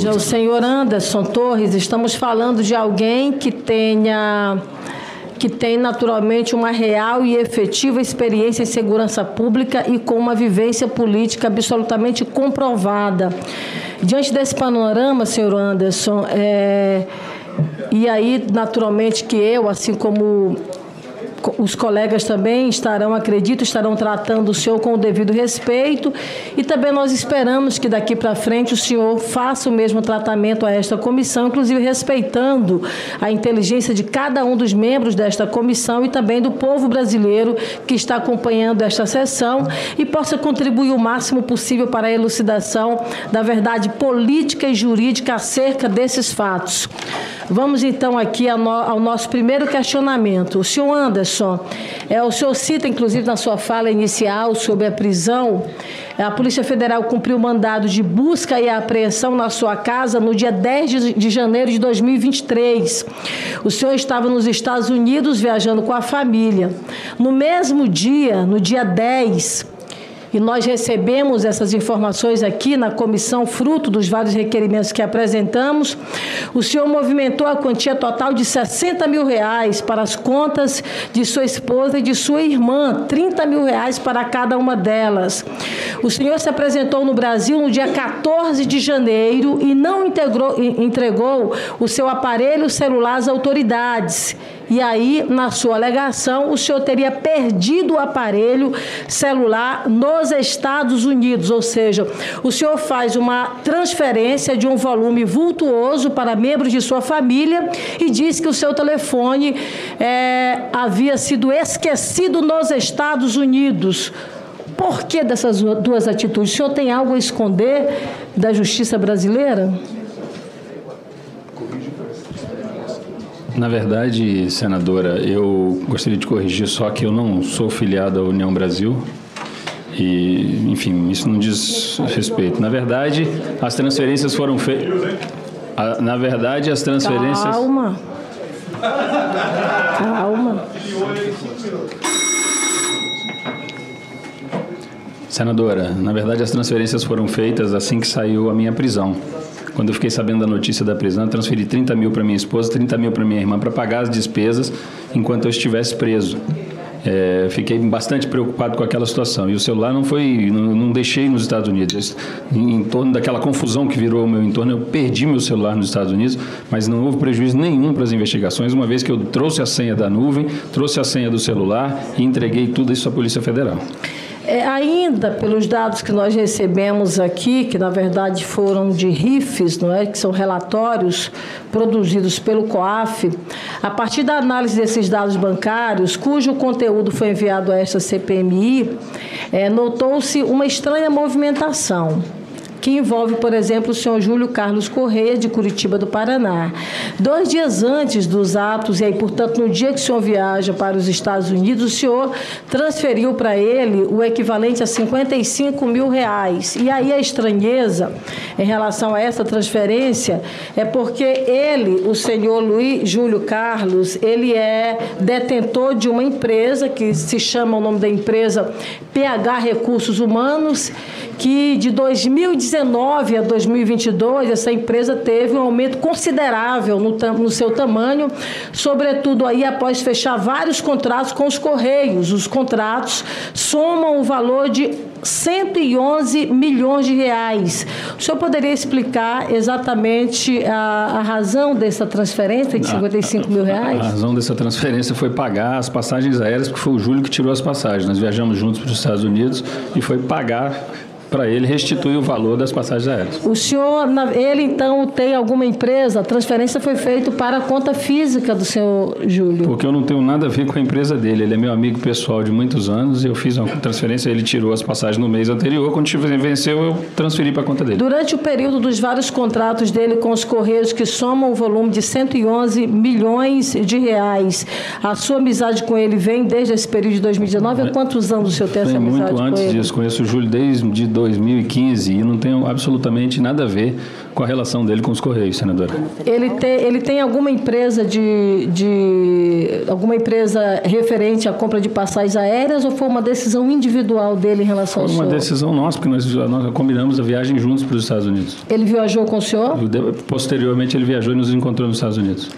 Já o senhor Anderson Torres, estamos falando de alguém que tenha que tem naturalmente uma real e efetiva experiência em segurança pública e com uma vivência política absolutamente comprovada. Diante desse panorama, senhor Anderson, é, e aí naturalmente que eu, assim como os colegas também estarão, acredito, estarão tratando o senhor com o devido respeito e também nós esperamos que daqui para frente o senhor faça o mesmo tratamento a esta comissão, inclusive respeitando a inteligência de cada um dos membros desta comissão e também do povo brasileiro que está acompanhando esta sessão e possa contribuir o máximo possível para a elucidação da verdade política e jurídica acerca desses fatos. Vamos então aqui ao, no, ao nosso primeiro questionamento. O senhor Anderson, é, o senhor cita, inclusive, na sua fala inicial sobre a prisão, a Polícia Federal cumpriu mandado de busca e apreensão na sua casa no dia 10 de, de janeiro de 2023. O senhor estava nos Estados Unidos viajando com a família. No mesmo dia, no dia 10, e nós recebemos essas informações aqui na comissão, fruto dos vários requerimentos que apresentamos. O senhor movimentou a quantia total de 60 mil reais para as contas de sua esposa e de sua irmã, 30 mil reais para cada uma delas. O senhor se apresentou no Brasil no dia 14 de janeiro e não integrou, entregou o seu aparelho celular às autoridades. E aí, na sua alegação, o senhor teria perdido o aparelho celular nos Estados Unidos, ou seja, o senhor faz uma transferência de um volume vultuoso para membros de sua família e diz que o seu telefone é, havia sido esquecido nos Estados Unidos. Por que dessas duas atitudes? O senhor tem algo a esconder da justiça brasileira? Na verdade, senadora, eu gostaria de corrigir só que eu não sou filiado à União Brasil. E, enfim, isso não diz respeito. Na verdade, as transferências foram feitas. Na verdade, as transferências. Calma. Calma. Senadora, na verdade, as transferências foram feitas assim que saiu a minha prisão. Quando eu fiquei sabendo da notícia da prisão, transferi 30 mil para minha esposa, 30 mil para minha irmã para pagar as despesas enquanto eu estivesse preso. É, fiquei bastante preocupado com aquela situação. E o celular não foi, não, não deixei nos Estados Unidos. Em, em, torno daquela confusão que virou o meu entorno, eu perdi meu celular nos Estados Unidos, mas não houve prejuízo nenhum para as investigações, uma vez que eu trouxe a senha da nuvem, trouxe a senha do celular e entreguei tudo isso à Polícia Federal. É, ainda pelos dados que nós recebemos aqui, que na verdade foram de RIFs, não é? que são relatórios produzidos pelo COAF, a partir da análise desses dados bancários, cujo conteúdo foi enviado a esta CPMI, é, notou-se uma estranha movimentação que envolve, por exemplo, o senhor Júlio Carlos Correia, de Curitiba do Paraná. Dois dias antes dos atos, e aí, portanto, no dia que o senhor viaja para os Estados Unidos, o senhor transferiu para ele o equivalente a 55 mil reais. E aí a estranheza em relação a essa transferência é porque ele, o senhor Luiz Júlio Carlos, ele é detentor de uma empresa que se chama o nome da empresa PH Recursos Humanos, que de 2019 a 2022 essa empresa teve um aumento considerável no, no seu tamanho, sobretudo aí após fechar vários contratos com os Correios. Os contratos somam o valor de 111 milhões de reais. O senhor poderia explicar exatamente a, a razão dessa transferência de 55 mil reais? A razão dessa transferência foi pagar as passagens aéreas, porque foi o Júlio que tirou as passagens. Nós viajamos juntos para os Estados Unidos e foi pagar para ele restituir o valor das passagens aéreas. O senhor, ele então tem alguma empresa? A transferência foi feita para a conta física do senhor Júlio? Porque eu não tenho nada a ver com a empresa dele. Ele é meu amigo pessoal de muitos anos eu fiz uma transferência, ele tirou as passagens no mês anterior. Quando venceu, eu transferi para a conta dele. Durante o período dos vários contratos dele com os Correios, que somam o volume de 111 milhões de reais, a sua amizade com ele vem desde esse período de 2019? Há quantos anos o senhor tem essa amizade muito antes disso. Conheço o Júlio desde 2015 e não tenho absolutamente nada a ver com a relação dele com os Correios, senadora. Ele tem, ele tem alguma empresa de, de alguma empresa referente à compra de passagens aéreas ou foi uma decisão individual dele em relação foi ao senhor? Foi uma decisão nossa, porque nós, nós combinamos a viagem juntos para os Estados Unidos. Ele viajou com o senhor? Posteriormente ele viajou e nos encontrou nos Estados Unidos.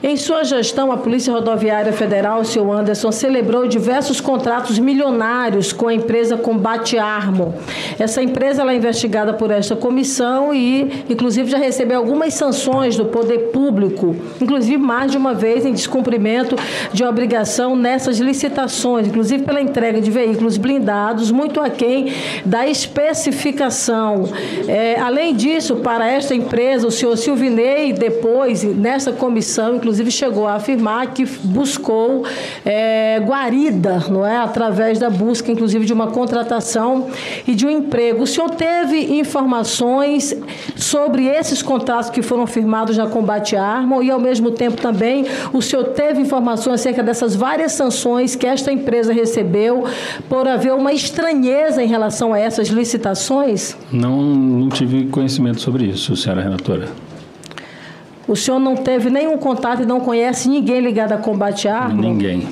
Em sua gestão, a Polícia Rodoviária Federal, o senhor Anderson, celebrou diversos contratos milionários com a empresa Combate Armo. Essa empresa é investigada por esta comissão e, inclusive, já recebeu algumas sanções do poder público, inclusive mais de uma vez em descumprimento de obrigação nessas licitações, inclusive pela entrega de veículos blindados, muito aquém da especificação. É, além disso, para esta empresa, o senhor Silvinei, depois, nessa comissão, inclusive chegou a afirmar que buscou é, guarida, não é, através da busca, inclusive, de uma contratação e de um emprego. O senhor teve informações sobre esses contratos que foram firmados na Combate Arma e, ao mesmo tempo, também o senhor teve informações acerca dessas várias sanções que esta empresa recebeu por haver uma estranheza em relação a essas licitações? Não, não tive conhecimento sobre isso, senhora relatora. O senhor não teve nenhum contato e não conhece ninguém ligado a combate à arma? Ninguém.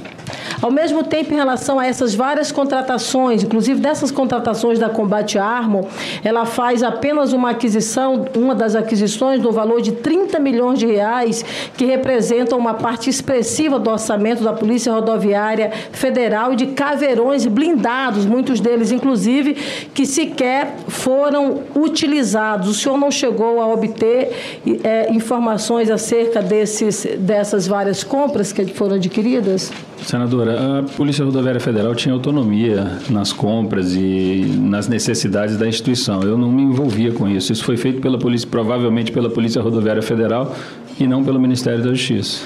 Ao mesmo tempo, em relação a essas várias contratações, inclusive dessas contratações da Combate Armo, ela faz apenas uma aquisição, uma das aquisições do valor de 30 milhões de reais, que representam uma parte expressiva do orçamento da Polícia Rodoviária Federal e de caveirões blindados, muitos deles, inclusive, que sequer foram utilizados. O senhor não chegou a obter é, informações acerca desses, dessas várias compras que foram adquiridas? Senadora, a Polícia Rodoviária Federal tinha autonomia nas compras e nas necessidades da instituição. Eu não me envolvia com isso. Isso foi feito pela polícia, provavelmente pela Polícia Rodoviária Federal e não pelo Ministério da Justiça.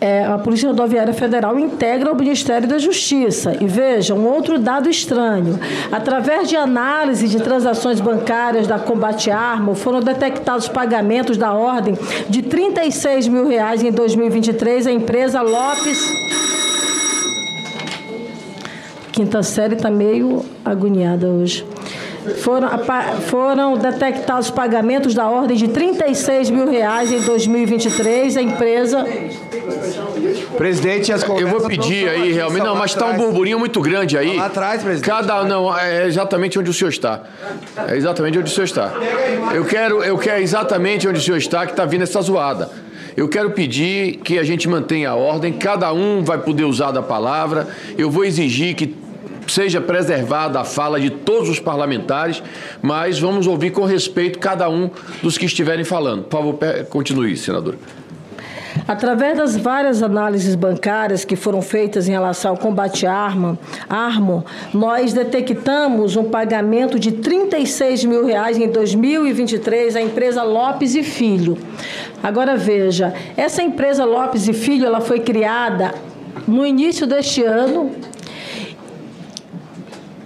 É, a Polícia Rodoviária Federal integra o Ministério da Justiça. E veja, um outro dado estranho. Através de análise de transações bancárias da Combate Arma, foram detectados pagamentos da ordem de 36 mil reais em 2023 à empresa Lopes quinta série está meio agoniada hoje. Foram, foram detectados pagamentos da ordem de 36 mil reais em 2023. A empresa. Presidente, as Eu vou pedir aí, realmente. Não, mas está um burburinho muito grande aí. Lá atrás, presidente. Cada. Não, é exatamente onde o senhor está. É exatamente onde o senhor está. Eu quero, eu quero exatamente onde o senhor está que está vindo essa zoada. Eu quero pedir que a gente mantenha a ordem, cada um vai poder usar da palavra. Eu vou exigir que seja preservada a fala de todos os parlamentares, mas vamos ouvir com respeito cada um dos que estiverem falando. Por favor, continue, senadora. Através das várias análises bancárias que foram feitas em relação ao combate à arma, armo, nós detectamos um pagamento de 36 mil reais em 2023 à empresa Lopes e Filho. Agora veja, essa empresa Lopes e Filho, ela foi criada no início deste ano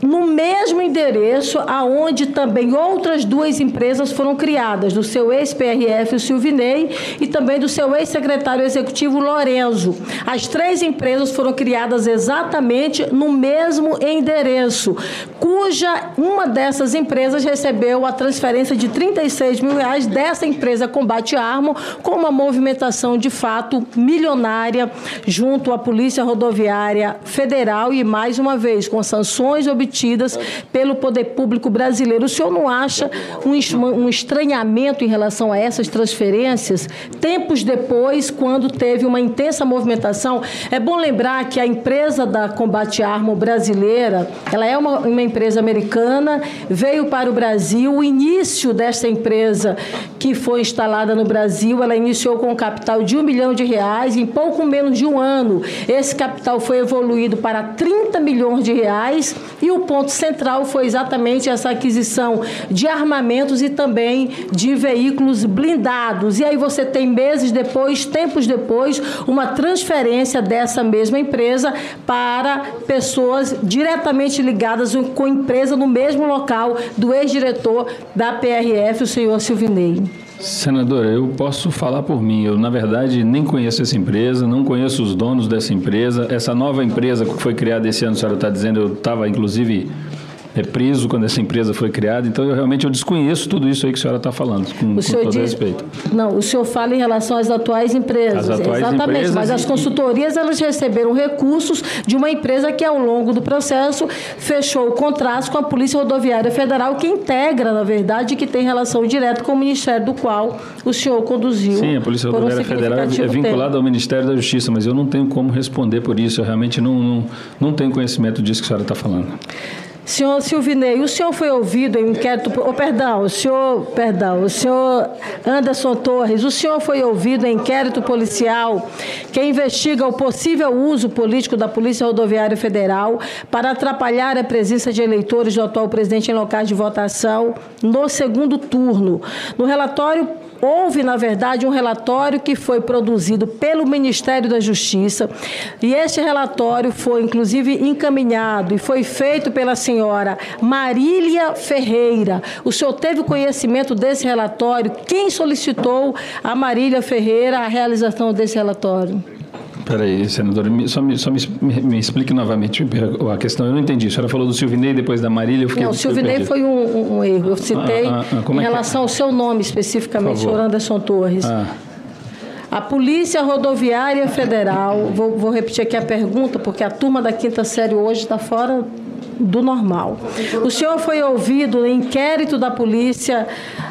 no mesmo endereço aonde também outras duas empresas foram criadas, do seu ex-PRF, o Silvinei, e também do seu ex-secretário executivo, Lorenzo. As três empresas foram criadas exatamente no mesmo endereço, cuja uma dessas empresas recebeu a transferência de 36 mil reais dessa empresa Combate Armo, com uma movimentação de fato milionária junto à Polícia Rodoviária Federal e, mais uma vez, com sanções obtidas pelo poder público brasileiro. O senhor não acha um, es- estranhamento em relação a essas transferências tempos depois, quando teve uma intensa movimentação? É bom lembrar que a empresa da Combate Armo brasileira, ela é uma, uma empresa americana, veio para o Brasil. O início dessa empresa que foi instalada no Brasil, ela iniciou com um capital de um milhão de reais. Em pouco menos de um ano, esse capital foi evoluído para 30 milhões de reais e o ponto central foi exatamente essa aquisição de armamentos e também de veículos blindados. E aí você tem meses depois, tempos depois, uma transferência dessa mesma empresa para pessoas diretamente ligadas com a empresa no mesmo local do ex-diretor da PRF, o senhor Silvinei. Senadora, eu posso falar por mim. Eu, na verdade, nem conheço essa empresa, não conheço os donos dessa empresa. Essa nova empresa que foi criada esse ano, a senhora está dizendo, eu estava, inclusive, é, preso quando essa empresa foi criada. Então, eu realmente eu desconheço tudo isso aí que a senhora está falando, com, com O senhor todo diz, respeito. não, o senhor fala em relação às atuais empresas. As atuais Exatamente, empresas mas as consultorias elas receberam recursos de uma empresa que ao longo do processo fechou contratos com a Polícia Rodoviária Federal, que integra, na verdade, que tem relação direta com o ministério do qual o senhor conduziu. Sim, a Polícia por um Rodoviária Federal é significativo vinculada tempo. ao Ministério da Justiça, mas eu não tenho como responder por isso. Eu realmente não, não, não tenho conhecimento disso que a senhora está falando. Senhor Silvinei, o senhor foi ouvido em um inquérito. Oh, perdão, o senhor. Perdão, o senhor Anderson Torres, o senhor foi ouvido em inquérito policial que investiga o possível uso político da Polícia Rodoviária Federal para atrapalhar a presença de eleitores do atual presidente em locais de votação no segundo turno. No relatório Houve, na verdade, um relatório que foi produzido pelo Ministério da Justiça e este relatório foi, inclusive, encaminhado e foi feito pela senhora Marília Ferreira. O senhor teve conhecimento desse relatório? Quem solicitou a Marília Ferreira a realização desse relatório? Peraí, senadora, me- só, me, só me, me- explique novamente a questão. Eu não entendi. A senhora falou do Silvinei depois da Marília. Eu fiquei, Não, o Silvinei foi um, um- erro. Eu citei Ah, ah, ah, como em é é? relação ao seu nome especificamente, senhor Anderson Torres. Ah, A Polícia Rodoviária Federal, vou, vou repetir aqui a pergunta, porque a turma da quinta série hoje está fora do normal. O senhor foi ouvido no inquérito da polícia,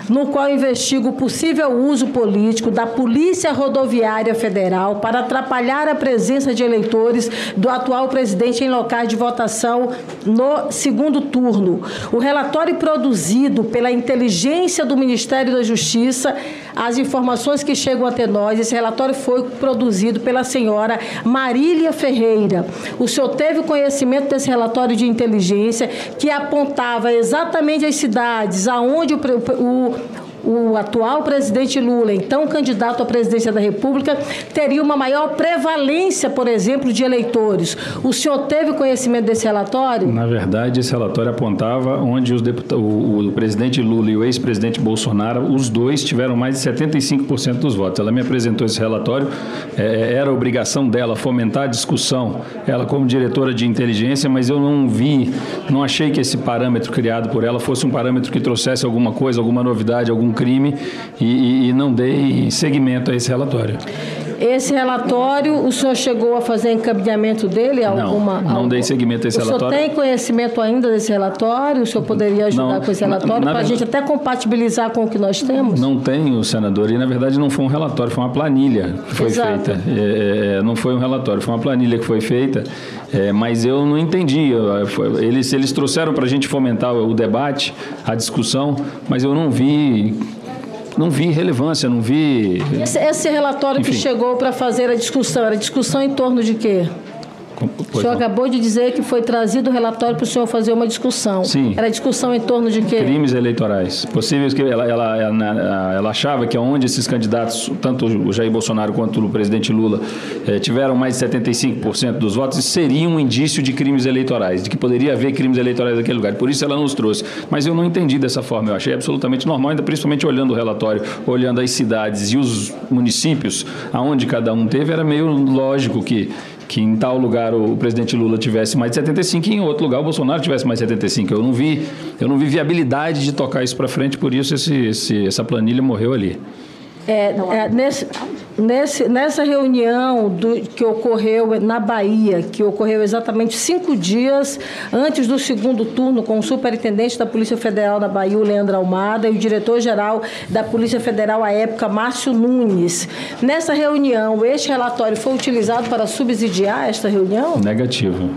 no qual investiga o possível uso político da Polícia Rodoviária Federal para atrapalhar a presença de eleitores do atual presidente em locais de votação no segundo turno. O relatório produzido pela inteligência do Ministério da Justiça, as informações que chegam até nós, esse relatório foi produzido pela senhora Marília Ferreira. O senhor teve conhecimento desse relatório de inteligência que apontava exatamente as cidades aonde o, o o atual presidente Lula, então candidato à presidência da República, teria uma maior prevalência, por exemplo, de eleitores. O senhor teve conhecimento desse relatório? na verdade, esse relatório apontava onde o, o presidente Lula e o ex-presidente Bolsonaro, os dois tiveram mais de 75% dos votos. Ela me apresentou esse relatório, é, era obrigação dela fomentar a discussão, ela como diretora de inteligência, mas eu não vi, não achei que esse parâmetro criado por ela fosse um parâmetro que trouxesse alguma coisa, alguma novidade, algum crime, e, e- e não dei seguimento a esse relatório. Esse relatório, o senhor chegou a fazer encaminhamento dele? Não, Alguma, não algum- dei seguimento a esse o relatório. O senhor tem conhecimento ainda desse relatório? O senhor poderia ajudar Não, com esse relatório para a gente até compatibilizar com o que nós temos? Não tenho, senador, e na verdade não foi um relatório, foi uma planilha que foi Exato. feita. É, é, não foi um relatório, foi uma planilha que foi feita, é, mas eu não entendi. Eles, eles trouxeram para a gente fomentar o debate, a discussão, mas eu não vi, não vi relevância, não vi. Esse, esse relatório que Enfim. chegou para fazer a discussão, era discussão em torno de quê? O senhor acabou de dizer que foi trazido o relatório para o senhor fazer uma discussão. Sim. Era discussão em torno de quê? Crimes eleitorais. Possíveis que ela, ela, ela, ela achava que onde esses candidatos, tanto o Jair Bolsonaro quanto o presidente Lula, eh, tiveram mais de 75% dos votos, seria um indício de crimes eleitorais, de que poderia haver crimes eleitorais naquele lugar. Por isso ela nos trouxe. Mas eu não entendi dessa forma. Eu achei absolutamente normal, ainda principalmente olhando o relatório, olhando as cidades e os municípios, aonde cada um teve, era meio lógico que que em tal lugar o presidente Lula tivesse mais de 75 e em outro lugar o Bolsonaro tivesse mais de 75. Eu não vi, eu não vi viabilidade de tocar isso para frente, por isso esse, esse- essa planilha morreu ali. É, é, nesse, Nesse, nessa reunião do, que ocorreu na Bahia, que ocorreu exatamente cinco dias antes do segundo turno, com o superintendente da Polícia Federal da Bahia, o Leandro Almada, e o diretor-geral da Polícia Federal à época, Márcio Nunes. Nessa reunião, este relatório foi utilizado para subsidiar esta reunião? Negativo.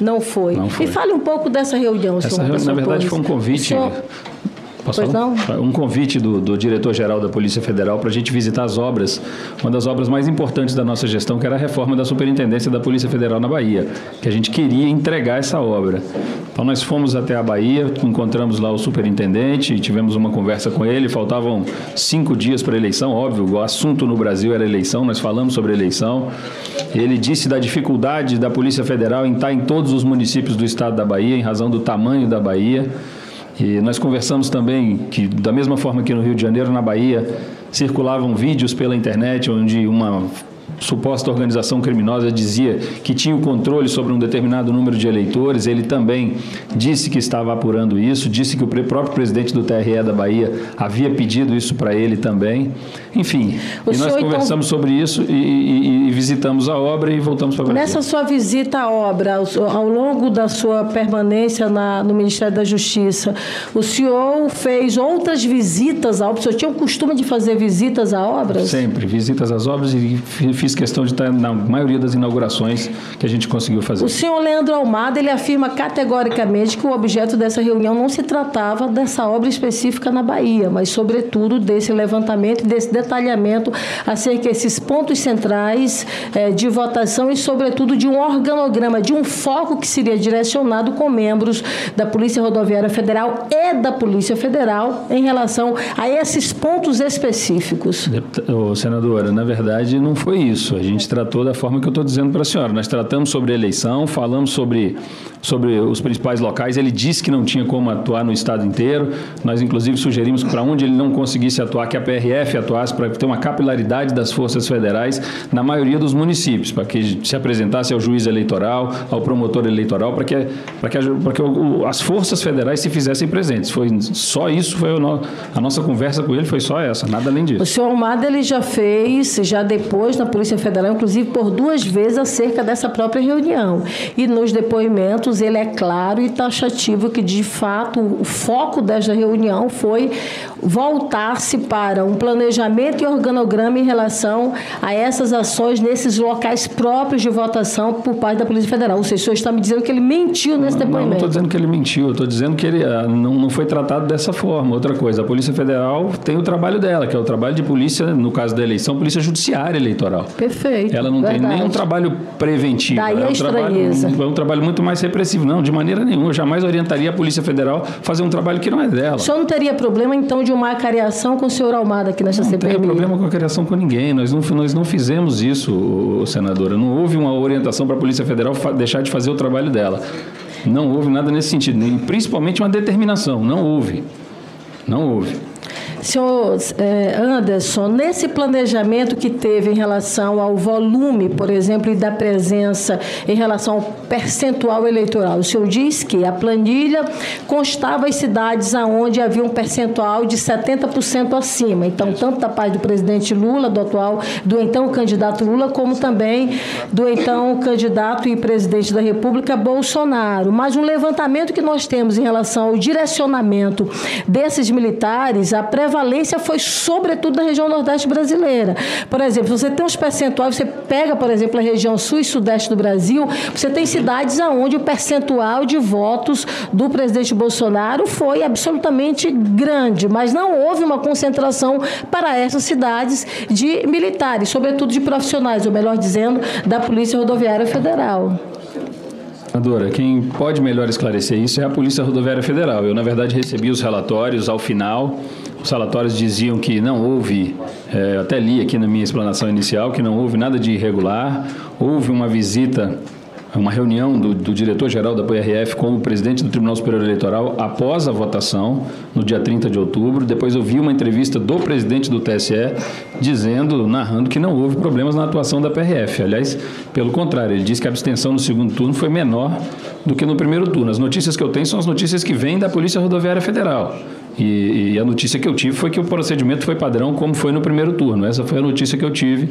Não foi. Não foi. E fale um pouco dessa reunião, Essa, senhor na Anderson verdade, Torres. foi um convite. Senhor- Posso Pois falar? Um convite do, do diretor-geral da Polícia Federal para a gente visitar as obras, uma das obras mais importantes da nossa gestão, que era a reforma da Superintendência da Polícia Federal na Bahia, que a gente queria entregar essa obra. Então nós fomos até a Bahia, encontramos lá o superintendente, tivemos uma conversa com ele. Faltavam cinco dias para a eleição, óbvio, o assunto no Brasil era eleição, nós falamos sobre eleição. Ele disse da dificuldade da Polícia Federal em estar em todos os municípios do estado da Bahia, em razão do tamanho da Bahia. E nós conversamos também que, da mesma forma que no Rio de Janeiro, na Bahia, circulavam vídeos pela internet onde uma suposta organização criminosa dizia que tinha o controle sobre um determinado número de eleitores. Ele também disse que estava apurando isso, disse que o próprio presidente do TRE da Bahia havia pedido isso para ele também. Enfim, O e nós então- conversamos sobre isso e, e- e visitamos a obra e voltamos para Brasília. Nessa sua visita à obra, ao, longo da sua permanência na- no Ministério da Justiça, o senhor fez outras visitas à obra? O senhor tinha o costume de fazer visitas a obras? Sempre, visitas às obras e fiz questão de estar na maioria das inaugurações que a gente conseguiu fazer. O senhor Leandro Almada, ele afirma categoricamente que o objeto dessa reunião não se tratava dessa obra específica na Bahia, mas sobretudo desse levantamento e desse detalhamento acerca desses pontos centrais eh, de votação e sobretudo de um organograma, de um foco que seria direcionado com membros da Polícia Rodoviária Federal e da Polícia Federal em relação a esses pontos específicos. Deputa- ô, senadora, na verdade não foi isso. A gente tratou da forma que eu estou dizendo para a senhora. Nós tratamos sobre eleição, falamos sobre, sobre os principais locais. Ele disse que não tinha como atuar no estado inteiro. Nós, inclusive, sugerimos para onde ele não conseguisse atuar, que a PRF atuasse para ter uma capilaridade das forças federais na maioria dos municípios, para que se apresentasse ao juiz eleitoral, ao promotor eleitoral, para que, para que, para que as forças federais se fizessem presentes. Foi só isso, foi a nossa conversa com ele foi só essa, nada além disso. O senhor Almada ele já fez, já depois na Polícia Federal, inclusive por duas vezes acerca dessa própria reunião. E nos depoimentos ele é claro e taxativo que de fato o foco desta reunião foi voltar-se para um planejamento e organograma em relação a essas ações nesses locais próprios de votação por parte da Polícia Federal. Ou seja, o senhor está me dizendo que ele mentiu nesse Não, não depoimento. estou dizendo que ele mentiu, estou dizendo que ele ah, não, não foi tratado dessa forma. Outra coisa, a Polícia Federal tem o trabalho dela, que é o trabalho de polícia, no caso da eleição, polícia judiciária eleitoral. Perfeito. Ela não tem verdade. nenhum trabalho preventivo. Daí é a um trabalho, estranheza. é um trabalho muito mais repressivo. Não, de maneira nenhuma. Eu jamais orientaria a Polícia Federal a fazer um trabalho que não é dela. O senhor não teria problema, então, de uma acareação com o senhor Almada aqui nesta Não CPMI? tem problema com a criação com ninguém. Nós não, nós não fizemos isso, senadora. Não houve uma orientação para a Polícia Federal deixar de fazer o trabalho dela. Não houve nada nesse sentido. E principalmente uma determinação. Não houve. Não houve. Senhor eh, Anderson, nesse planejamento que teve em relação ao volume, por exemplo, e da presença em relação ao percentual eleitoral, o senhor diz que a planilha constava as cidades aonde havia um percentual de 70% acima. Então, tanto da parte do presidente Lula, do atual, do então candidato Lula, como também do então candidato e presidente da República, Bolsonaro. Mas um levantamento que nós temos em relação ao direcionamento desses militares, a prevalência foi sobretudo na região nordeste brasileira. Por exemplo, você tem uns percentuais, você pega, por exemplo, a região sul e sudeste do Brasil, você tem cidades onde o percentual de votos do presidente Bolsonaro foi absolutamente grande, mas não houve uma concentração para essas cidades de militares, sobretudo de profissionais, ou melhor dizendo, da Polícia Rodoviária Federal. Senadora, quem pode melhor esclarecer isso é a Polícia Rodoviária Federal. Eu, na verdade, recebi os relatórios ao final. Os relatórios diziam que não houve, eh, até li aqui na minha explanação inicial, que não houve nada de irregular. Houve uma visita uma reunião do, do diretor-geral da PRF com o presidente do Tribunal Superior Eleitoral após a votação, no dia 30 de outubro. Depois eu vi uma entrevista do presidente do TSE dizendo, narrando que não houve problemas na atuação da PRF. Aliás, pelo contrário, ele disse que a abstenção no segundo turno foi menor do que no primeiro turno. As notícias que eu tenho são as notícias que vêm da Polícia Rodoviária Federal. E, e a notícia que eu tive foi que o procedimento foi padrão, como foi no primeiro turno. Essa foi a notícia que eu tive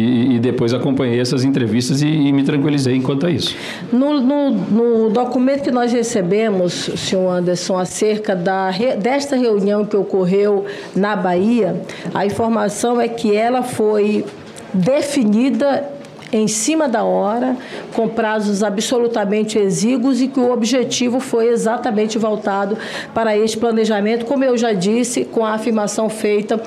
e, e depois acompanhei essas entrevistas e, e, me tranquilizei enquanto a isso. No, no, no, documento que nós recebemos, senhor Anderson, acerca da, desta reunião que ocorreu na Bahia, a informação é que ela foi definida em cima da hora, com prazos absolutamente exíguos e que o objetivo foi exatamente voltado para este planejamento, como eu já disse, com a afirmação feita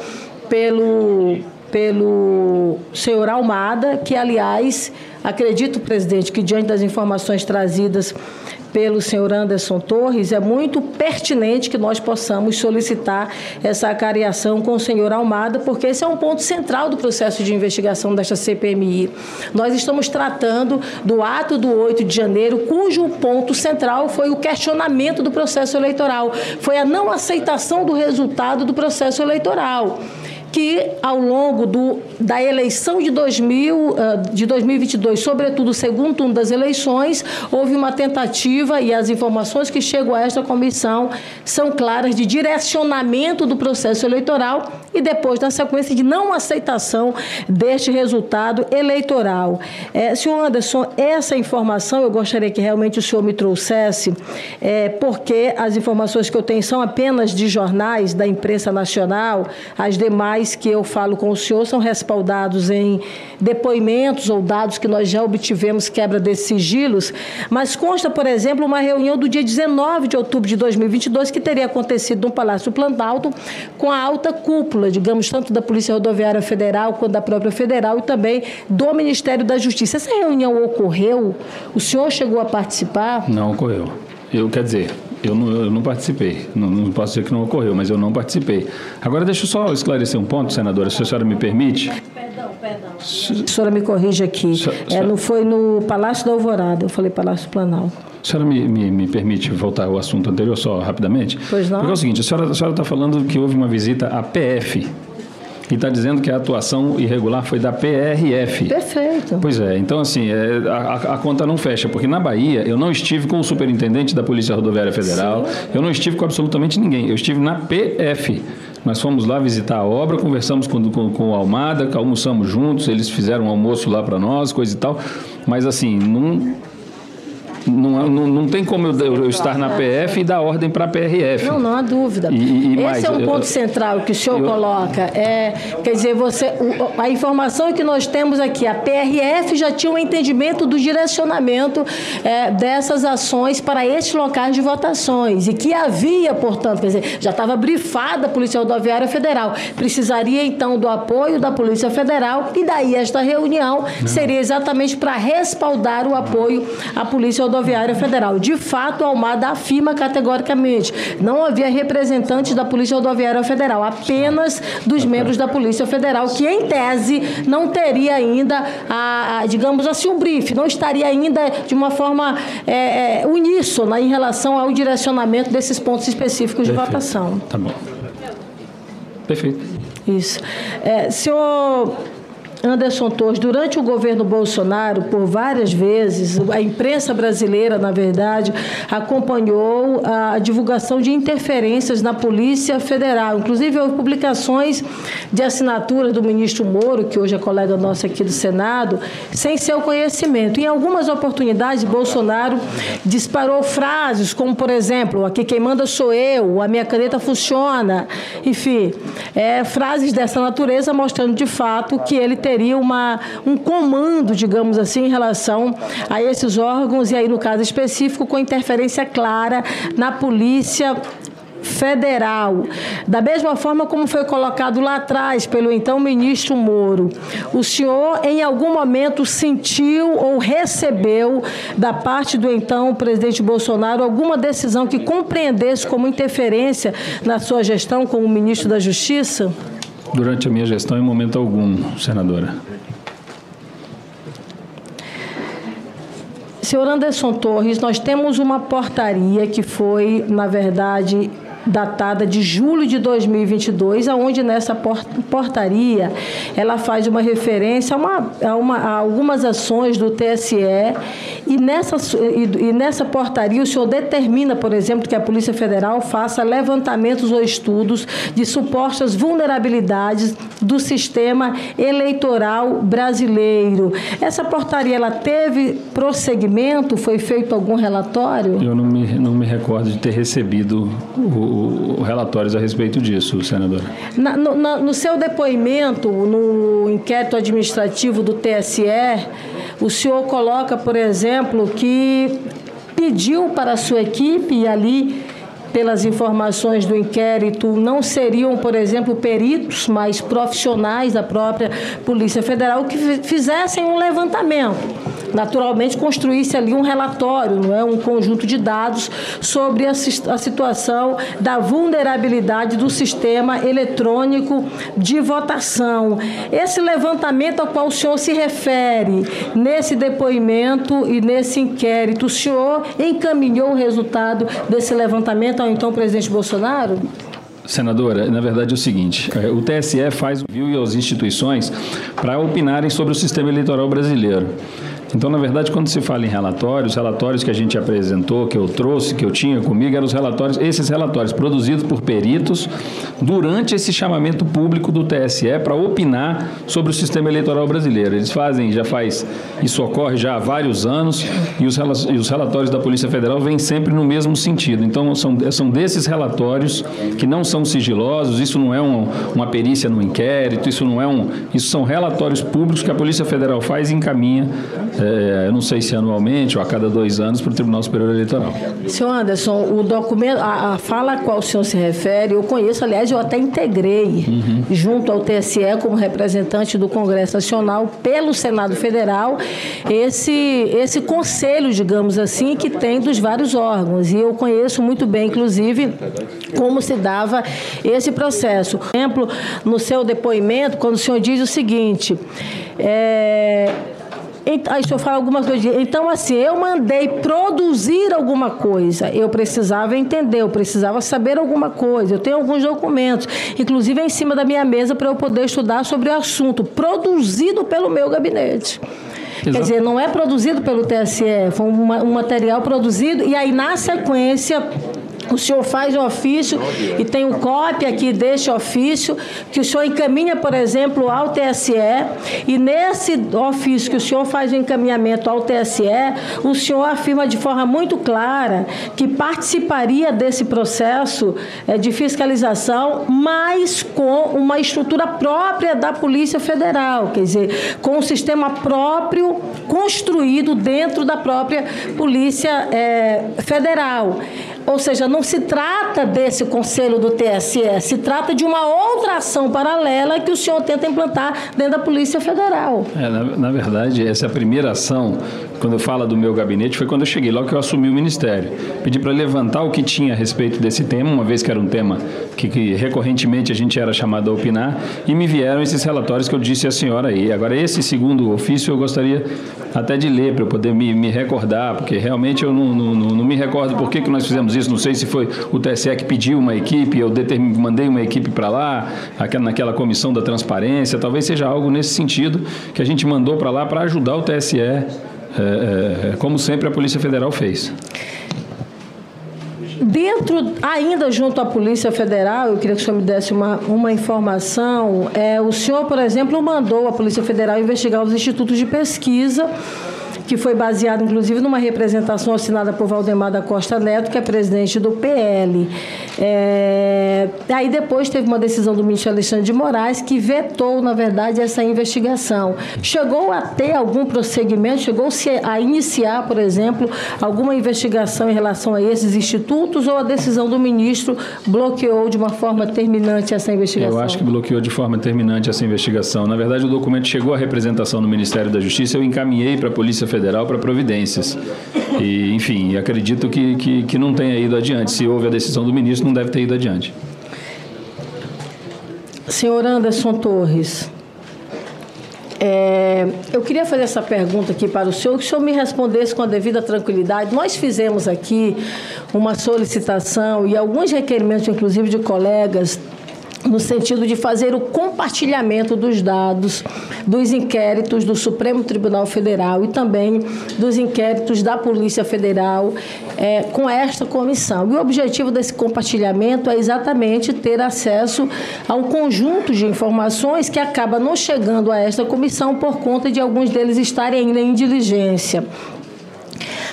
pelo pelo senhor Almada, que, aliás, acredito, presidente, que diante das informações trazidas pelo senhor Anderson Torres, é muito pertinente que nós possamos solicitar essa acariação com o senhor Almada, porque esse é um ponto central do processo de investigação desta CPMI. Nós estamos tratando do ato do 8 de janeiro, cujo ponto central foi o questionamento do processo eleitoral, foi a não aceitação do resultado do processo eleitoral que ao longo do, da eleição de, 2000, ah, de 2022, sobretudo o segundo turno das eleições, houve uma tentativa, e as informações que chegam a esta comissão são claras, de direcionamento do processo eleitoral e depois da sequência de não aceitação deste resultado eleitoral. É, senhor Anderson, essa informação eu gostaria que realmente o senhor me trouxesse, é, porque as informações que eu tenho são apenas de jornais da imprensa nacional, as demais que eu falo com o senhor são respaldados em depoimentos ou dados que nós já obtivemos quebra desses sigilos, mas consta, por exemplo, uma reunião do dia 19 de outubro de 2022 que teria acontecido no Palácio Planalto com a alta cúpula, digamos, tanto da Polícia Rodoviária Federal quanto da própria Federal e também do Ministério da Justiça. Essa reunião ocorreu? O senhor chegou a participar? Não ocorreu. Eu, quer dizer, eu não, eu não participei. Não, não, posso dizer que não ocorreu, mas eu não participei. Agora, deixa eu só esclarecer um ponto, senadora, se a senhora me permite. Perdão, perdão. A senhora me corrige aqui. É, não foi no Palácio da Alvorada, eu falei Palácio Planalto. A senhora me, me, me, permite voltar ao assunto anterior só rapidamente? Pois não. Porque é o seguinte, a senhora está falando que houve uma visita à PF, e está dizendo que a atuação irregular foi da PRF. Perfeito. Pois é, então assim, é, a, a, conta não fecha, porque na Bahia eu não estive com o superintendente da Polícia Rodoviária Federal, Sim. eu não estive com absolutamente ninguém, eu estive na PF. Nós fomos lá visitar a obra, conversamos com, com, com o Almada, almoçamos juntos, eles fizeram um almoço lá para nós, coisa e tal, mas assim, não não, não, não tem como eu, eu, estar na PF e dar ordem para a PRF. Não, não há dúvida. E, e Esse mais, é um ponto eu, central que o senhor eu, coloca. É, quer dizer, você, a informação que nós temos aqui, a PRF já tinha um entendimento do direcionamento é, dessas ações para estes locais de votações e que havia, portanto, quer dizer, já estava brifada a Polícia Rodoviária Federal. Precisaria então do apoio da Polícia Federal e daí esta reunião não. seria exatamente para respaldar o apoio à Polícia Rodoviária Rodoviária Federal. De fato, a Almada afirma categoricamente: não havia representantes da Polícia Rodoviária Federal, apenas dos membros da Polícia Federal, que em tese não teria ainda, a, a digamos assim, um brief, não estaria ainda de uma forma é, é, uníssona em relação ao direcionamento desses pontos específicos Perfeito. de votação. Tá bom. Perfeito. Isso. É, senhor Anderson Torres, durante o governo Bolsonaro, por várias vezes, a imprensa brasileira, na verdade, acompanhou a divulgação de interferências na Polícia Federal. Inclusive, houve publicações de assinatura do ministro Moro, que hoje é colega nosso aqui do Senado, sem seu conhecimento. Em algumas oportunidades, Bolsonaro disparou frases como, por exemplo, aqui quem manda sou eu, a minha caneta funciona, enfim, é, frases dessa natureza mostrando de fato que ele tem teria uma, um comando, digamos assim, em relação a esses órgãos, e aí, no caso específico, com interferência clara na polícia federal. Da mesma forma como foi colocado lá atrás pelo então ministro Moro, o senhor em algum momento sentiu ou recebeu da parte do então presidente Bolsonaro alguma decisão que compreendesse como interferência na sua gestão como ministro da Justiça? Durante a minha gestão, em momento algum, senadora. Senhor Anderson Torres, nós temos uma portaria que foi, na verdade, datada de julho de 2022, aonde nessa portaria ela faz uma referência a, uma, a, uma, a algumas ações do TSE e nessa, e, e nessa portaria o senhor determina, por exemplo, que a Polícia Federal faça levantamentos ou estudos de supostas vulnerabilidades do sistema eleitoral brasileiro. Essa portaria ela teve prosseguimento? Foi feito algum relatório? Eu não me, não me recordo de ter recebido o, relatórios a respeito disso, senadora? Na, no, na, no seu depoimento, no inquérito administrativo do TSE, o senhor coloca, por exemplo, que pediu para a sua equipe e ali pelas informações do inquérito, não seriam, por exemplo, peritos, mas profissionais da própria Polícia Federal que fizessem um levantamento naturalmente construísse ali um relatório, não é, um conjunto de dados sobre a, a situação da vulnerabilidade do sistema eletrônico de votação. Esse levantamento ao qual o senhor se refere nesse depoimento e nesse inquérito, o senhor encaminhou o resultado desse levantamento ao então presidente Bolsonaro? Senadora, na verdade é o seguinte: é, o TSE faz viu as instituições para opinarem sobre o sistema eleitoral brasileiro. Então, na verdade, quando se fala em relatórios, relatórios que a gente apresentou, que eu trouxe, que eu tinha comigo, eram os relatórios, esses relatórios produzidos por peritos durante esse chamamento público do TSE para opinar sobre o sistema eleitoral brasileiro. Eles fazem, já faz, isso ocorre já há vários anos e os, e os relatórios da Polícia Federal vêm sempre no mesmo sentido. Então, são, são desses relatórios que não são sigilosos, isso não é um, uma perícia no inquérito, isso não é um. Isso são relatórios públicos que a Polícia Federal faz e encaminha é, eu não sei se anualmente ou a cada dois anos, para o Tribunal Superior Eleitoral. Senhor Anderson, o documento, a, a, fala a qual o senhor se refere, eu conheço, aliás, eu até integrei uhum. junto ao TSE como representante do Congresso Nacional pelo Senado Federal esse, esse conselho, digamos assim, que tem dos vários órgãos. E eu conheço muito bem, inclusive, como se dava esse processo. Por exemplo, no seu depoimento, quando o senhor diz o seguinte. É, Aí o senhor fala alguma coisa. Então, assim, eu mandei produzir alguma coisa. Eu precisava entender, eu precisava saber alguma coisa. Eu tenho alguns documentos, inclusive em cima da minha mesa, para eu poder estudar sobre o assunto, produzido pelo meu gabinete. Exato. Quer dizer, não é produzido pelo TSE, foi um, um material produzido, e aí, na sequência, o senhor faz o ofício e tem um cópia aqui deste ofício que o senhor encaminha, por exemplo, ao TSE e. Nesse ofício que o senhor faz o encaminhamento ao TSE, o senhor afirma de forma muito clara que participaria desse processo é, de fiscalização, mas com uma estrutura própria da Polícia Federal, quer dizer, com um sistema próprio construído dentro da própria Polícia é, Federal. Ou seja, não se trata desse conselho do TSE, se trata de uma outra ação paralela que o senhor tenta implantar dentro da Polícia Federal. É, na, na, verdade, essa é a primeira ação, quando eu falo do meu gabinete, foi quando eu cheguei, logo que eu assumi o ministério. Pedi para levantar o que tinha a respeito desse tema, uma vez que era um tema que, que recorrentemente a gente era chamado a opinar, e me vieram esses relatórios que eu disse à senhora aí. Agora, esse segundo ofício eu gostaria até de ler, para eu poder me, me recordar, porque realmente eu não, não, não, não me recordo por que, que nós fizemos isso, não sei se foi o TSE que pediu uma equipe, eu mandei uma equipe para lá, naquela comissão da transparência, talvez seja algo nesse sentido que a gente mandou para lá para ajudar o TSE, é, como sempre a Polícia Federal fez. Dentro, ainda junto à Polícia Federal, eu queria que o senhor me desse uma, uma informação. É, o senhor, por exemplo, mandou a Polícia Federal investigar os institutos de pesquisa que foi baseado, inclusive, numa representação assinada por Valdemar da Costa Neto, que é presidente do PL. É... Aí depois teve uma decisão do ministro Alexandre de Moraes que vetou, na verdade, essa investigação. Chegou a ter algum prosseguimento, chegou-se a iniciar, por exemplo, alguma investigação em relação a esses institutos ou a decisão do ministro bloqueou de uma forma terminante essa investigação? Eu acho que bloqueou de forma terminante essa investigação. Na verdade, o documento chegou à representação do Ministério da Justiça, eu encaminhei para a Polícia Federal Federal para providências. E, enfim, acredito que, que, que não tenha ido adiante. Se houve a decisão do ministro, não deve ter ido adiante. Senhor Anderson Torres, É, eu queria fazer essa pergunta aqui para o senhor, que o senhor me respondesse com a devida tranquilidade. Nós fizemos aqui uma solicitação e alguns requerimentos, inclusive de colegas, no sentido de fazer o compartilhamento dos dados dos inquéritos do Supremo Tribunal Federal e também dos inquéritos da Polícia Federal é, com esta comissão. E o objetivo desse compartilhamento é exatamente ter acesso a um conjunto de informações que acaba não chegando a esta comissão por conta de alguns deles estarem ainda em diligência.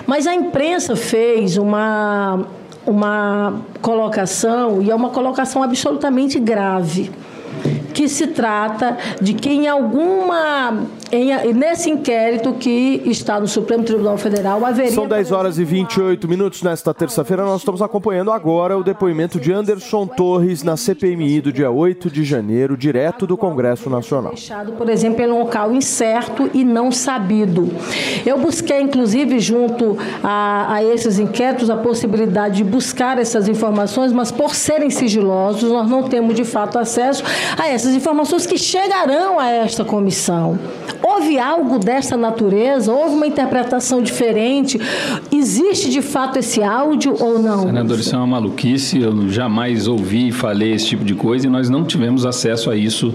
Mas a imprensa fez uma uma colocação, e é uma colocação absolutamente grave, que se trata de que em alguma em, nesse inquérito que está no Supremo Tribunal Federal, haveria. São 10 horas e 28 minutos nesta terça-feira. Nós estamos acompanhando agora o depoimento de Anderson Torres na CPMI do dia 8 de janeiro, direto do Congresso Nacional. Deixado, por exemplo, em um local incerto e não sabido. Eu busquei, inclusive, junto a, a esses inquéritos, a possibilidade de buscar essas informações, mas por serem sigilosos, nós não temos de fato acesso a essas informações que chegarão a esta comissão. Houve algo dessa natureza? Houve uma interpretação diferente? Existe de fato esse áudio ou não? Senador, isso é uma maluquice. Eu jamais ouvi e falei esse tipo de coisa e nós não tivemos acesso a isso.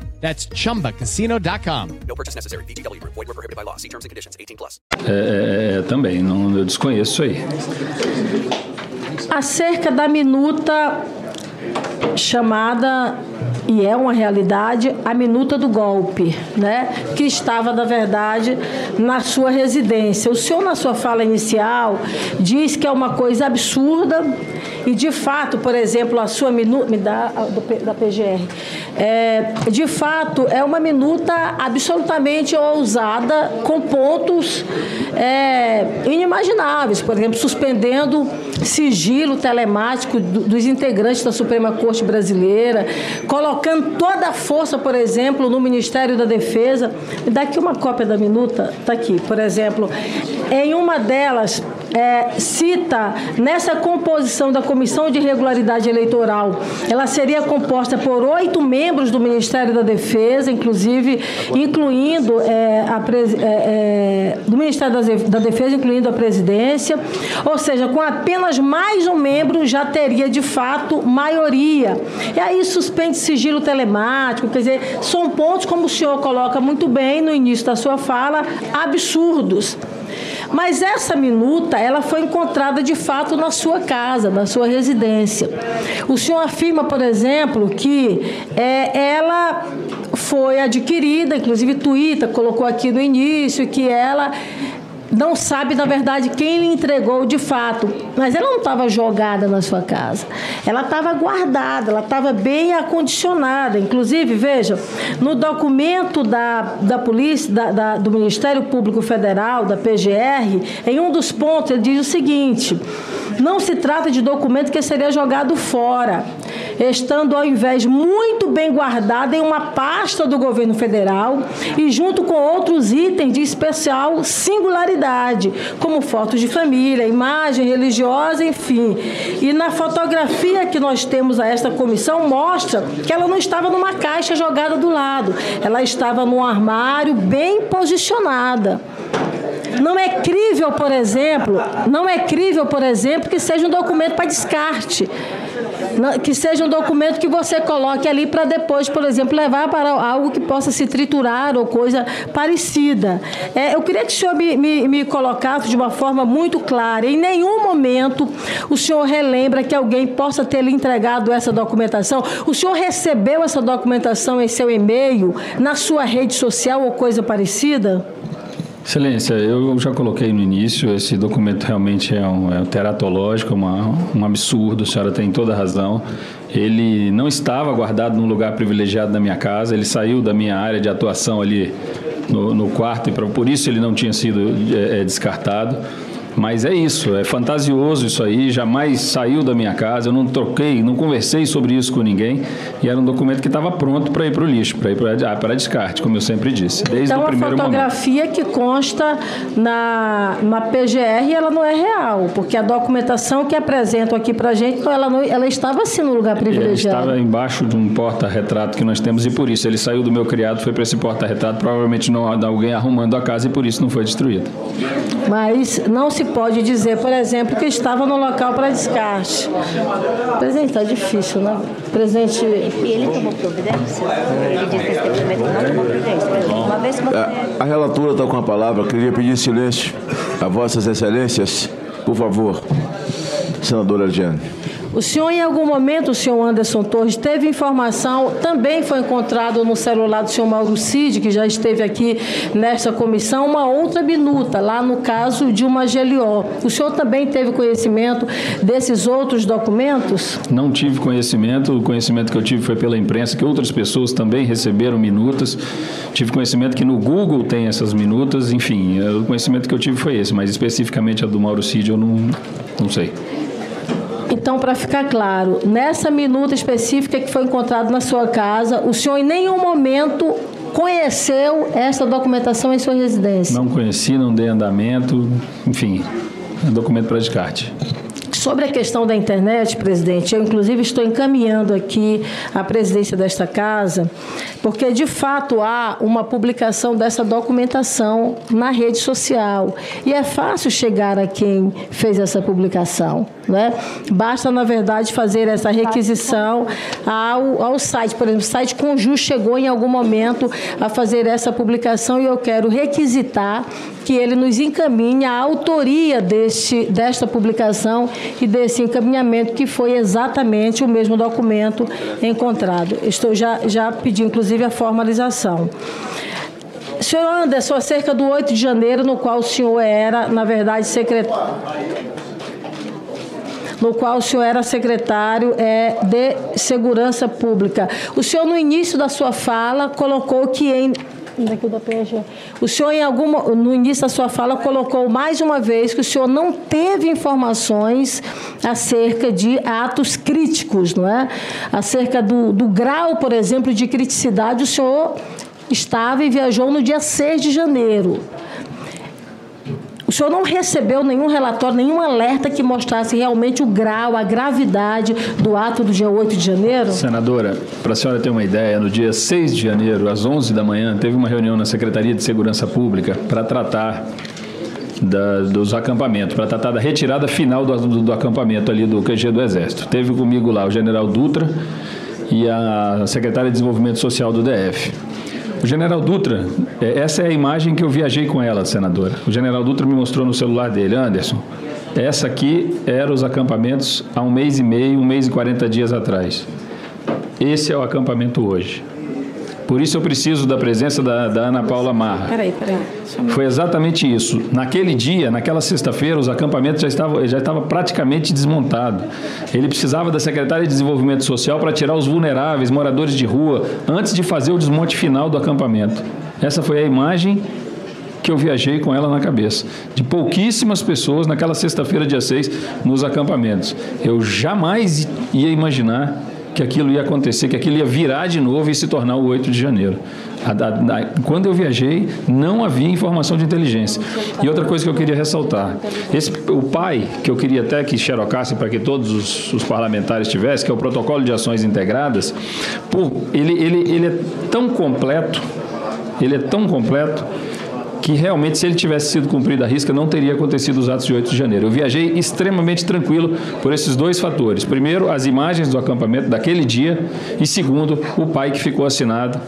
That's chumbacasino.com. No purchase necessary. VGW Group. Void were prohibited by law. See terms and conditions. 18 plus. É, é, também, não, eu desconheço isso aí. Acerca da minuta chamada e é uma realidade a minuta do golpe, né? Que estava na verdade na sua residência. O senhor na sua fala inicial diz que é uma coisa absurda e de fato, por exemplo, a sua minuta me dá do da PGR, é, de fato é uma minuta absolutamente ousada com pontos é, inimagináveis, por exemplo, suspendendo sigilo telemático do- dos integrantes da Suprema Corte Brasileira, colocando toda a força, por exemplo, no Ministério da Defesa. Me dá aqui uma cópia da minuta, está aqui, por exemplo. Em uma delas, é, cita nessa composição da Comissão de Regularidade Eleitoral, ela seria composta por oito membros do Ministério da Defesa, inclusive incluindo é, a é, é, do Ministério da Defesa, incluindo a presidência, ou seja, com apenas mais um membro já teria de fato maioria. E aí suspende sigilo telemático, quer dizer, são pontos, como o senhor coloca muito bem no início da sua fala, absurdos. Mas essa minuta, ela foi encontrada de fato na sua casa, na sua residência. O senhor afirma, por exemplo, que é, ela foi adquirida, inclusive Twitter colocou aqui no início que ela não sabe, na verdade, quem lhe entregou de fato. Mas ela não estava jogada na sua casa. Ela estava guardada, ela estava bem acondicionada. Inclusive, veja, no documento da, da polícia, da- da- do Ministério Público Federal, da PGR, em um dos pontos, ele diz o seguinte: não se trata de documento que seria jogado fora, estando ao invés muito bem guardado em uma pasta do governo federal e junto com outros itens de especial singularidade, como fotos de família, imagem religiosa, enfim. E na fotografia que nós temos a esta comissão mostra que ela não estava numa caixa jogada do lado, ela estava num armário bem posicionada. Não é crível, por exemplo, não é crível, por exemplo, que seja um documento para descarte. Que seja um documento que você coloque ali para depois, por exemplo, levar para algo que possa se triturar ou coisa parecida. É, eu queria que o senhor me, me, me colocasse de uma forma muito clara. Em nenhum momento o senhor relembra que alguém possa ter lhe entregado essa documentação. O senhor recebeu essa documentação em seu e-mail, na sua rede social ou coisa parecida? Excelência, eu já coloquei no início, esse documento realmente é um, é teratológico, uma, um absurdo, a senhora tem toda a razão. Ele não estava guardado num lugar privilegiado da minha casa, ele saiu da minha área de atuação ali no, no quarto, e por isso ele não tinha sido é, é, descartado. Mas é isso, é fantasioso isso aí, jamais saiu da minha casa, eu não troquei, não conversei sobre isso com ninguém, e era um documento que estava pronto para ir para o lixo, para ir para, ah, descarte, como eu sempre disse, desde então, o primeiro a fotografia momento. que consta na, na PGR, ela não é real, porque a documentação que apresentam aqui para a gente, ela, não, ela estava assim no lugar privilegiado. estava embaixo de um porta-retrato que nós temos e por isso ele saiu do meu criado, foi para esse porta-retrato, provavelmente não alguém arrumando a casa e por isso não foi destruído. Mas não se pode dizer, por exemplo, que estava no local para descarte. Presidente, está difícil, né? Presidente. E ele tomou providência? Ele disse que esse depoimento não tomou providência. Uma vez que você... A, relatora está com a palavra. Queria pedir silêncio a Vossas Excelências, por favor. Senadora Ardiane. O senhor, em algum momento, o senhor Anderson Torres, teve informação, também foi encontrado no celular do senhor Mauro Cid, que já esteve aqui nesta comissão, uma outra minuta, lá no caso de uma GLO. O senhor também teve conhecimento desses outros documentos? Não tive conhecimento, o conhecimento que eu tive foi pela imprensa, que outras pessoas também receberam minutas. Tive conhecimento que no Google tem essas minutas, enfim, é, o conhecimento que eu tive foi esse, mas especificamente a do Mauro Cid eu não, não sei. Então, para ficar claro, nessa minuta específica que foi encontrado na sua casa, o senhor em nenhum momento conheceu essa documentação em sua residência? Não conheci, não dei andamento, enfim, é documento para descarte. Sobre a questão da internet, presidente, eu inclusive estou encaminhando aqui a presidência desta casa, porque de fato há uma publicação dessa documentação na rede social. E é fácil chegar a quem fez essa publicação. Né? Basta, na verdade, fazer essa requisição ao, ao site. Por exemplo, o site Conjur chegou em algum momento a fazer essa publicação e eu quero requisitar que ele nos encaminhe a autoria deste, desta publicação e desse encaminhamento, que foi exatamente o mesmo documento encontrado. Estou já, já pedi, inclusive, a formalização. Senhor Anderson, acerca do 8 de janeiro, no qual o senhor era, na verdade, secretário no qual o senhor era secretário é, de Segurança Pública. O senhor, no início da sua fala, colocou que em Daqui da. O senhor, em alguma, no início da sua fala, colocou mais uma vez que o senhor não teve informações acerca de atos críticos, não é? Acerca do, do grau, por exemplo, de criticidade, o senhor estava e viajou no dia 6 de janeiro. O senhor não recebeu nenhum relatório, nenhum alerta que mostrasse realmente o grau, a gravidade do ato do dia 8 de janeiro? Senadora, para a senhora ter uma ideia, no dia 6 de janeiro, às 11 da manhã, teve uma reunião na Secretaria de Segurança Pública para tratar da, dos acampamentos, para tratar da retirada final do, do, do acampamento ali do QG do Exército. Teve comigo lá o general Dutra e a secretária de Desenvolvimento Social do DF. O general Dutra, é, essa é a imagem que eu viajei com ela, senadora. O general Dutra me mostrou no celular dele, Anderson. Essa aqui eram os acampamentos há um mês e meio, um mês e 40 dias atrás. Esse é o acampamento hoje. Por isso eu preciso da presença da, da Ana Paula Marra. Peraí, peraí. Foi exatamente isso. Naquele dia, naquela sexta-feira, os acampamentos já estavam já estava praticamente desmontado. Ele precisava da secretária de Desenvolvimento Social para tirar os vulneráveis, moradores de rua, antes de fazer o desmonte final do acampamento. Essa foi a imagem que eu viajei com ela na cabeça. De pouquíssimas pessoas naquela sexta-feira, dia 6, nos acampamentos. Eu jamais ia imaginar que aquilo ia acontecer, que aquilo ia virar de novo e se tornar o 8 de janeiro. A- a- a- quando eu viajei, não havia informação de inteligência. E outra coisa que eu queria ressaltar: esse, o pai, que eu queria até que xerocasse para que todos os, os parlamentares tivessem, que é o Protocolo de Ações Integradas, pô, ele, ele, ele é tão completo, ele é tão completo que realmente, se ele tivesse sido cumprido a risca, não teria acontecido os atos de 8 de janeiro. Eu viajei extremamente tranquilo por esses dois fatores. Primeiro, as imagens do acampamento daquele dia, e segundo, o pai que ficou assinado